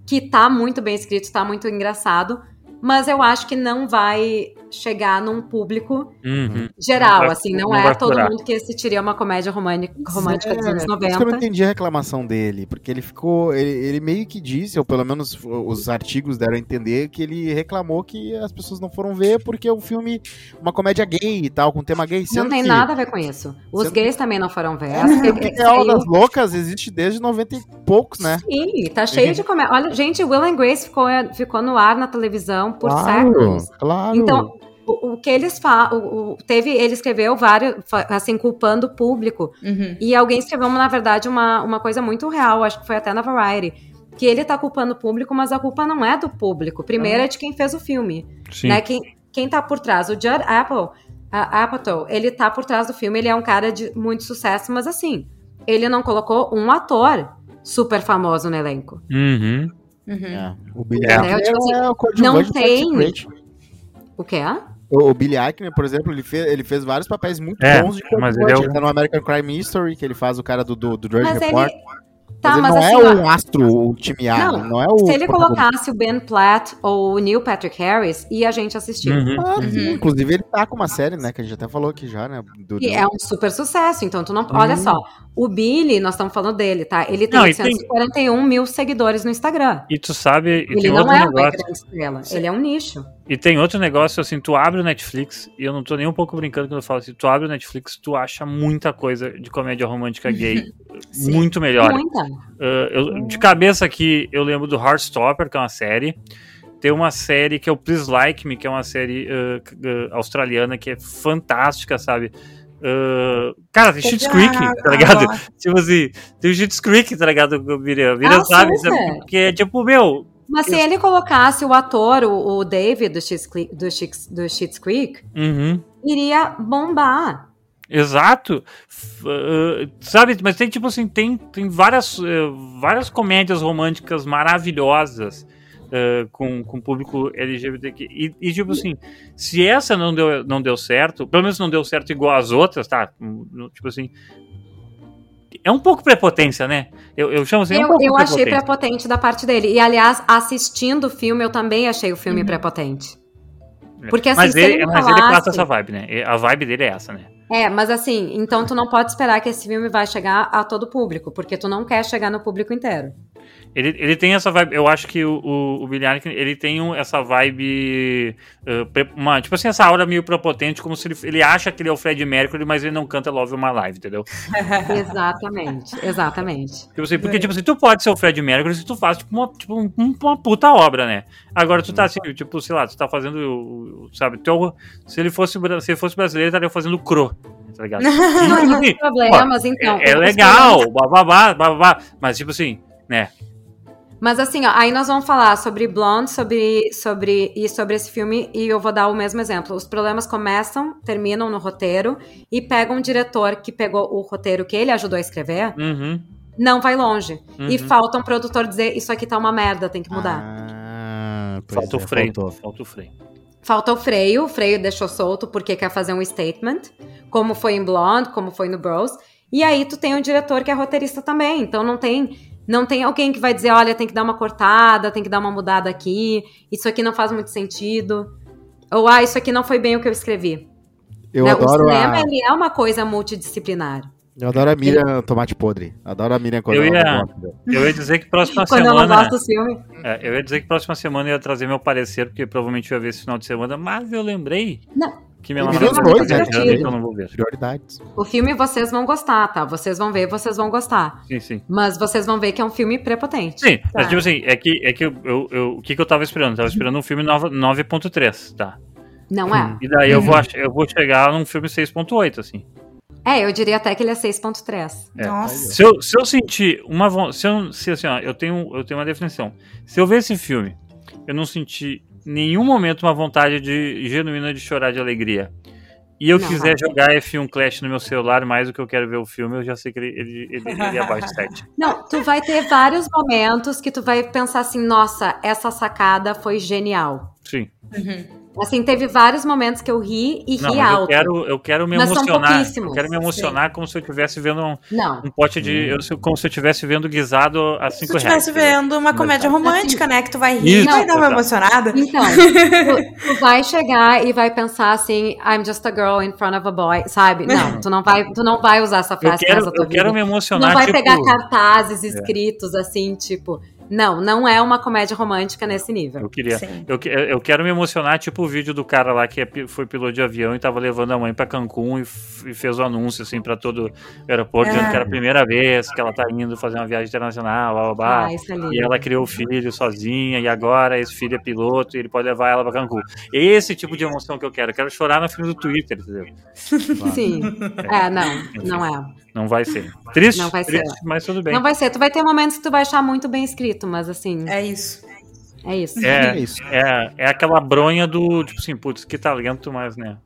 que tá muito bem escrito, tá muito engraçado, mas eu acho que não vai chegar num público Uhum. geral, vai- assim, não, não é todo mundo que assistiria uma comédia romântica, romântica dos anos É, por isso que eu não 90. entendi a reclamação dele, porque ele ficou, ele, ele meio que disse, ou pelo menos os artigos deram a entender, que ele reclamou que as pessoas não foram ver porque é um filme, uma comédia gay e tal, com tema gay, sendo Não tem que nada a ver com isso. Os sendo gays também não foram ver. É, Essa que- porque que a aula das loucas existe desde 90 e poucos, né? Sim, tá cheio de comédia. Olha, gente, Will and Grace ficou, ficou no ar na televisão por claro, séculos. claro. Então, o, o que eles falam, teve, ele escreveu vários, assim, culpando o público. Uhum. E alguém escreveu, na verdade, uma, uma coisa muito real, acho que foi até na Variety, que ele tá culpando o público, mas a culpa não é do público. Primeiro é de quem fez o filme, Sim. né? Quem, quem tá por trás? O Judd Apple, a Apatow, ele tá por trás do filme, ele é um cara de muito sucesso, mas assim, ele não colocou um ator super famoso no elenco. Uhum. Uhum. É, o Billy É. Eichner Tipo assim, é o não tem-. O quê? O, o Billy Eichner, por exemplo, ele fez, ele fez vários papéis muito É, bons de mas ele é o- Ele tá no American Crime History, que ele faz o cara do, do, do Drudge Mas Report. ele. Tá, mas ele mas não assim, é ó, um astro, o time A, Não, não, é o... se ele colocasse o Ben Platt ou o Neil Patrick Harris, ia a gente assistir. Uhum. Ah, sim, Inclusive, ele tá com uma série, né? Que a gente até falou aqui já, né? Do, E do- é um super sucesso, então tu não. Olha Hum. só, o Billy, nós estamos falando dele, tá? Ele tem Não, e tem- 841 mil seguidores no Instagram. E tu sabe, e Ele tem não outro é uma negócio. grande estrela, ele é um nicho. E tem outro negócio, assim, tu abre o Netflix, e eu não tô nem um pouco brincando quando eu falo assim, tu abre o Netflix, tu acha muita coisa de comédia romântica gay, Sim. muito melhor. Muita. Uh, eu- de cabeça aqui, eu lembro do Heartstopper, que é uma série. Tem uma série que é o Please Like Me, que é uma série uh, uh, australiana que é fantástica, sabe? Uh, cara, tem Shit's Creek, tá ligado? agora. Tipo assim, tem o Shit's Creek, tá ligado? Miriam, Miriam Ah, sabe? Porque é tipo, meu. Mas se ele colocasse o ator, o, o David do Schitt's Creek, do do Creek, uhum, iria bombar. exato. Uh, sabe, mas tem tipo assim, tem, tem várias, uh, várias comédias românticas maravilhosas. Uh, com, com público LGBTQ. E, e, tipo assim, se essa não deu, não deu certo, pelo menos não deu certo igual as outras, tá? No- Tipo assim. É um pouco prepotência, né? Eu, eu chamo assim. é um eu pouco eu achei prepotente da parte dele. E, aliás, assistindo o filme, eu também achei o filme prepotente. Porque assim, mas se ele, ele mas ele falasse- passa essa vibe, né? A vibe dele é essa, né? É, mas assim, então tu não pode esperar que esse filme vai chegar a todo público, porque tu não quer chegar no público inteiro. Ele, ele tem essa vibe. Eu acho que o, o, o Billy Arkin, ele tem um- essa vibe. uh, uma, tipo assim, essa aura meio prepotente, como se ele, ele acha que ele é o Fred Mercury, mas ele não canta Love My Live, entendeu? Exatamente, exatamente. Tipo assim, porque, tipo assim, tu pode ser o Fred Mercury se tu faz, tipo, uma, tipo, um- uma puta obra, né? Agora tu tá assim, tipo, sei lá, tu tá fazendo, sabe, teu, se ele fosse, se ele fosse brasileiro, ele estaria fazendo o Cro, tá ligado? E, tipo assim, Os problemas, então. é, é legal, bababá, bababá, mas tipo assim, né? Mas assim, ó, aí nós vamos falar sobre Blonde, sobre, sobre e sobre esse filme, e eu vou dar o mesmo exemplo. Os problemas começam, terminam no roteiro, e pegam um diretor que pegou o roteiro que ele ajudou a escrever, Uhum, não vai longe. E Uhum. falta um produtor dizer, isso aqui tá uma merda, tem que mudar. Ah, falta o é, freio, faltou. falta o freio. Falta o freio, o freio deixou solto porque quer fazer um statement, como foi em Blonde, como foi no Bros. E aí tu tem um diretor que é roteirista também, então não tem não tem alguém que vai dizer, olha, tem que dar uma cortada, tem que dar uma mudada aqui, isso aqui não faz muito sentido. Ou ah, isso aqui não foi bem o que eu escrevi. Eu Né, o adoro cinema a, ele é uma coisa multidisciplinar. eu adoro a Miriam tomate podre. Adoro a Miriam quando Eu ela ia- não gosta. Eu ia dizer que próxima Quando eu não semana. do filme. é, eu ia dizer que próxima semana eu ia trazer meu parecer, porque provavelmente eu ia ver esse final de semana, mas eu lembrei Não. Dois, então não vou ver. Prioridades. O filme vocês vão gostar, tá? Vocês vão ver, vocês vão gostar. Sim, sim. Mas vocês vão ver que é um filme prepotente. Sim, mas Tá. tipo assim, é que, é que eu, eu- eu- o que, que eu tava esperando? Eu tava esperando um filme nove- 9.3, tá? Não é? E daí eu vou, ach- eu vou chegar num filme 6.8, assim. É, eu diria até que ele é 6.3. É. Nossa. Se eu, se eu sentir uma se eu, se assim, ó, eu tenho, eu tenho uma definição. Se eu ver esse filme, eu não sentir em nenhum momento uma vontade de genuína de chorar de alegria. E eu Não. quiser jogar F1 Clash no meu celular mais do que eu quero ver o filme, eu já sei que ele, ele, ele, ele é abaixo de 7. Não, tu vai ter vários momentos que tu vai pensar assim, nossa, essa sacada foi genial. Sim. Assim, teve vários momentos que eu ri e Não, ri mas eu alto. quero, eu quero me Mas são emocionar. Eu quero me emocionar como se eu estivesse vendo um, Não. um pote de. eu- como se eu estivesse vendo guisado a Se 5 tu reais. estivesse vendo uma comédia romântica, né? Que tu vai rir Isso, e vai dar uma emocionada. Então, tu, tu vai chegar e vai pensar assim, I'm just a girl in front of a boy, sabe? Não, tu não vai, tu não vai usar essa Eu frase quero, nessa tua eu quero me Tu emocionar. não vai tipo, pegar cartazes escritos assim, tipo, não, não é uma comédia romântica nesse nível. Eu queria. Sim. Eu, que- eu quero me emocionar, tipo o vídeo do cara lá que é foi piloto de avião e tava levando a mãe pra Cancún e, e fez o anúncio, assim, pra todo o aeroporto, dizendo Ah. que era a primeira vez que ela tá indo fazer uma viagem internacional, blá, blá, blá. Ah, isso é lindo. E ela criou o filho sozinha, e agora esse filho é piloto e ele pode levar ela pra Cancún. Esse tipo de emoção que eu quero. Eu quero chorar na fila do Twitter, entendeu? Sim. É, não, não é. Não vai ser. Triste, Não vai ser. triste, mas tudo bem. Não vai ser. Tu vai ter momentos que tu vai achar muito bem escrito, mas assim, É isso. é isso. É, É isso. é, é aquela bronha do, tipo assim, putz, que talento, mas, né?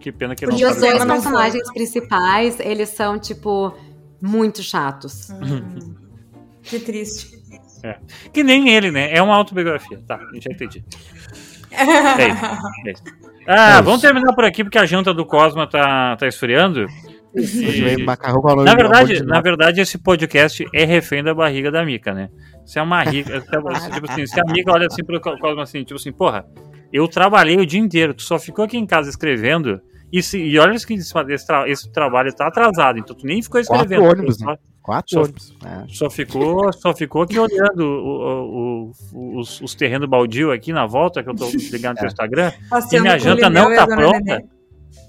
Que pena que ele Podia não E os dois foi. personagens principais, eles são, tipo, muito chatos. Hum, que triste. Que nem ele, né? É uma autobiografia. Tá, já entendi. É isso, é isso. Ah, É vamos terminar por aqui porque a janta do Cosma tá, tá esfriando. E- macarrão com a na verdade, na verdade, esse podcast é refém da barriga da Mica, né? Se é uma rica, se- tipo assim, se a Mica olha assim pro Cosma assim, tipo assim, porra, eu trabalhei o dia inteiro, tu só ficou aqui em casa escrevendo. E, se, e olha que esse, esse, tra- esse trabalho tá atrasado, então tu nem ficou Quatro escrevendo. ônibus, tu né? só- Quatro Só- ônibus. É. Só ficou, só ficou aqui olhando o- o- o- os, os terrenos baldio aqui na volta, que eu tô ligando no teu É. Instagram. Passeando E minha janta não tá a pronta.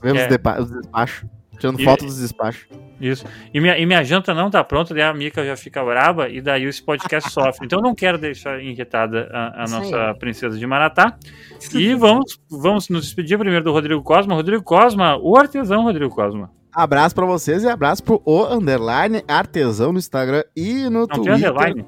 Vemos É. os despachos. Tirando E- foto dos despachos. Isso. E minha, e minha janta não tá pronta, daí a Mica já fica braba e daí esse podcast sofre. Então eu não quero deixar irritada a, a nossa princesa de Maratá. E vamos, vamos nos despedir primeiro do Rodrigo Cosma. Rodrigo Cosma, o artesão Rodrigo Cosma. Abraço pra vocês e abraço pro O Underline Artesão no Instagram e no Não tem Twitter. underline?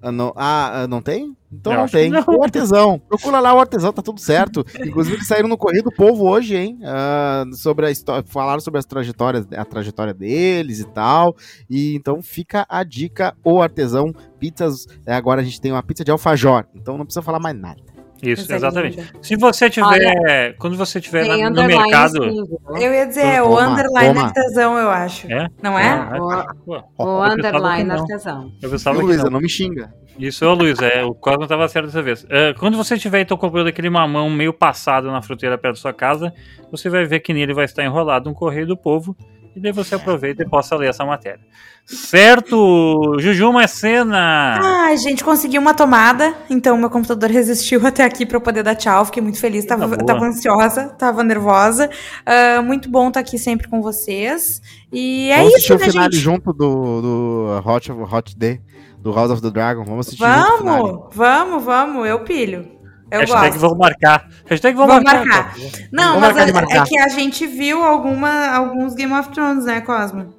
Ah, não, ah, não tem? Então Eu não tem. não. O Artesão. Procura lá o Artesão, tá tudo certo. Inclusive, saíram no Correio do Povo hoje, hein? Ah, sobre a história, falaram sobre as trajetórias, a trajetória deles e tal. E então fica a dica, o Artesão. Pizzas, é, agora a gente tem uma pizza de alfajor. Então não precisa falar mais nada. Isso, Coisa exatamente. linda. Se você tiver. quando você tiver na- no mercado. sim, viu? Eu ia dizer, é o Toma, underline toma. artesão, eu acho. É? Não é? Ah, O- pô, O eu pensava underline não. artesão. Eu pensava que Luísa, não. não me xinga. Isso, ô Luiz, é, o Cosmo tava certo dessa vez. É, quando você tiver então comprando aquele mamão meio passado na fruteira perto da sua casa, você vai ver que nele vai estar enrolado um correio do povo, e daí você aproveita e possa ler essa matéria. Certo! Juju Macena! Ai, gente, consegui uma tomada, então meu computador resistiu até aqui pra eu poder dar tchau. Fiquei muito feliz, tava, Coisa boa. tava ansiosa, tava nervosa. Ah, muito bom estar aqui sempre com vocês. E é Vamos assistir isso, o né, finale gente? junto do, do Hot, Hot Day, do House of the Dragon. Vamos assistir o. Vamos, vamos, vamos, eu pilho. Eu Hashtag gosto. vou marcar. Hashtag vou, Vou marcar. marcar. Não, Vou mas marcar de é, marcar. é que a gente viu alguma, alguns Game of Thrones, né, Cosmo?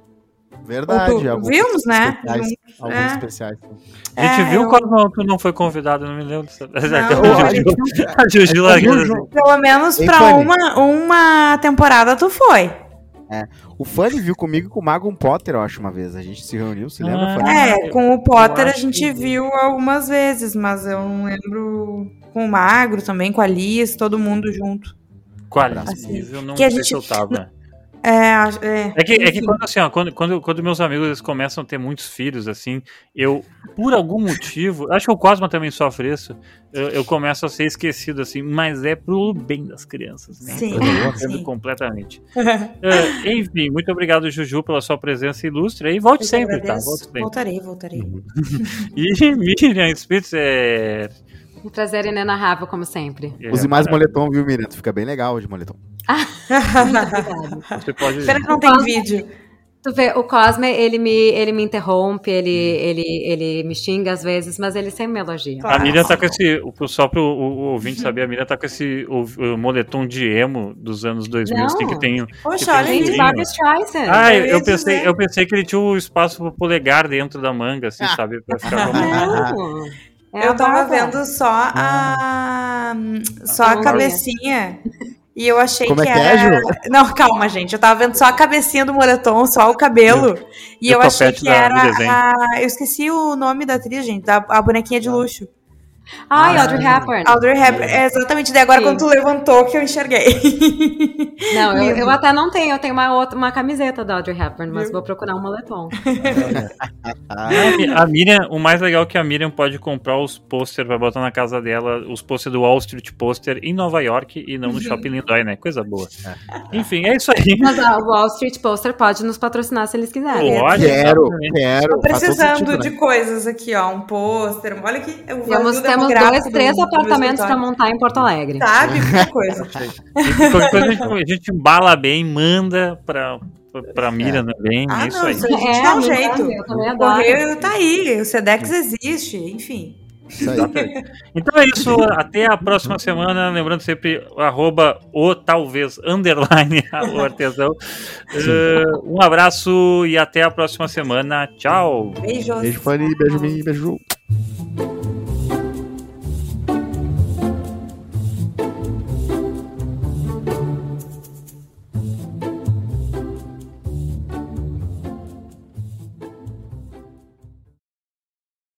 Verdade. Tu- alguns vimos, né? alguns É. especiais. A gente É, viu eu- quando tu não foi convidado, não me lembro. dessa- Não, a Juju, a Juju largando assim. Pelo menos pra uma, uma temporada tu foi. O Fanny viu comigo e com o Magon Potter, eu acho, uma vez. A gente se reuniu, se lembra, Ah. Fanny? É, com o Potter a gente que- viu algumas vezes, mas eu não lembro com o Magro também, com a Liz, todo mundo junto. Quase, Assim, eu não que a sei gente- se eu tava. É, é. É que, é que quando, assim, ó, quando, quando, quando meus amigos eles começam a ter muitos filhos, assim, eu, por algum motivo, acho que o Cosma também sofre isso, eu, eu começo a ser esquecido, assim, mas é pro bem das crianças, né? Sim, Eu entendo completamente. É, enfim, muito obrigado, Juju, pela sua presença ilustre e volte Eu sempre, que tá? agradeço. Volte sempre. Voltarei, voltarei. E Miriam Spitzer. Um prazer inenarrável, como sempre. Use mais moletom, viu, Miriam? Tu fica bem legal de moletom. Você pode. Pena que não tem vídeo. Tu vê, o Cosme, ele me, ele me interrompe, ele, ele, ele me xinga às vezes, mas ele sempre me elogia. Claro. A Miriam tá com esse. Só pro o, o ouvinte saber, a Miriam tá com esse o, o moletom de emo dos anos 2000, assim, que Não. tem. Poxa, que tem olha um Gente. Barbara Streisand. Ah, Eu eu, ia eu pensei, dizer. eu pensei que ele tinha o espaço pro polegar dentro da manga, assim, sabe? Pra ficar. Não. É Eu tava Bárbara. vendo só a. Só a cabecinha. E eu achei Como é que que é, era. Ju? Não, calma, gente. Eu tava vendo só a cabecinha do moletom, só o cabelo. E, E eu achei que da- era. desenho. A... Eu esqueci o nome da atriz, gente. Da, a bonequinha de luxo. Ai, Ah. Audrey Hepburn. Audrey Hepburn. É exatamente. Daí agora Sim. quando tu levantou que eu enxerguei. Não, eu, eu até não tenho. Eu tenho uma, outra, uma camiseta da Audrey Hepburn, mas vou procurar um moletom. A Miriam, o mais legal é que a Miriam pode comprar os pôster pra botar na casa dela, os pôster do Wall Street Poster em Nova York e não no Shopping Lindói, né? Coisa boa. Enfim, é isso aí. Mas a Wall Street Poster pode nos patrocinar se eles quiserem. Pode, quero, quero. Tô precisando sentido, de né? coisas aqui, ó. Um pôster. Olha aqui. O Temos, vazio temos dois, do- três do apartamentos pra escritório. montar em Porto Alegre. Sabe? Muita coisa. E qualquer coisa a gente, a gente embala bem, manda pra, pra, pra Miriam também. Ah, é isso não, aí. a gente É, dá um jeito. O correio tá aí, o Sedex existe, enfim. Isso aí. Então é isso, até a próxima semana. Lembrando sempre, arroba o talvez underline o artesão. Eh, um abraço e até a próxima semana. Tchau. Beijos. Beijo, Fanny. Beijo, Mimi. Beijo.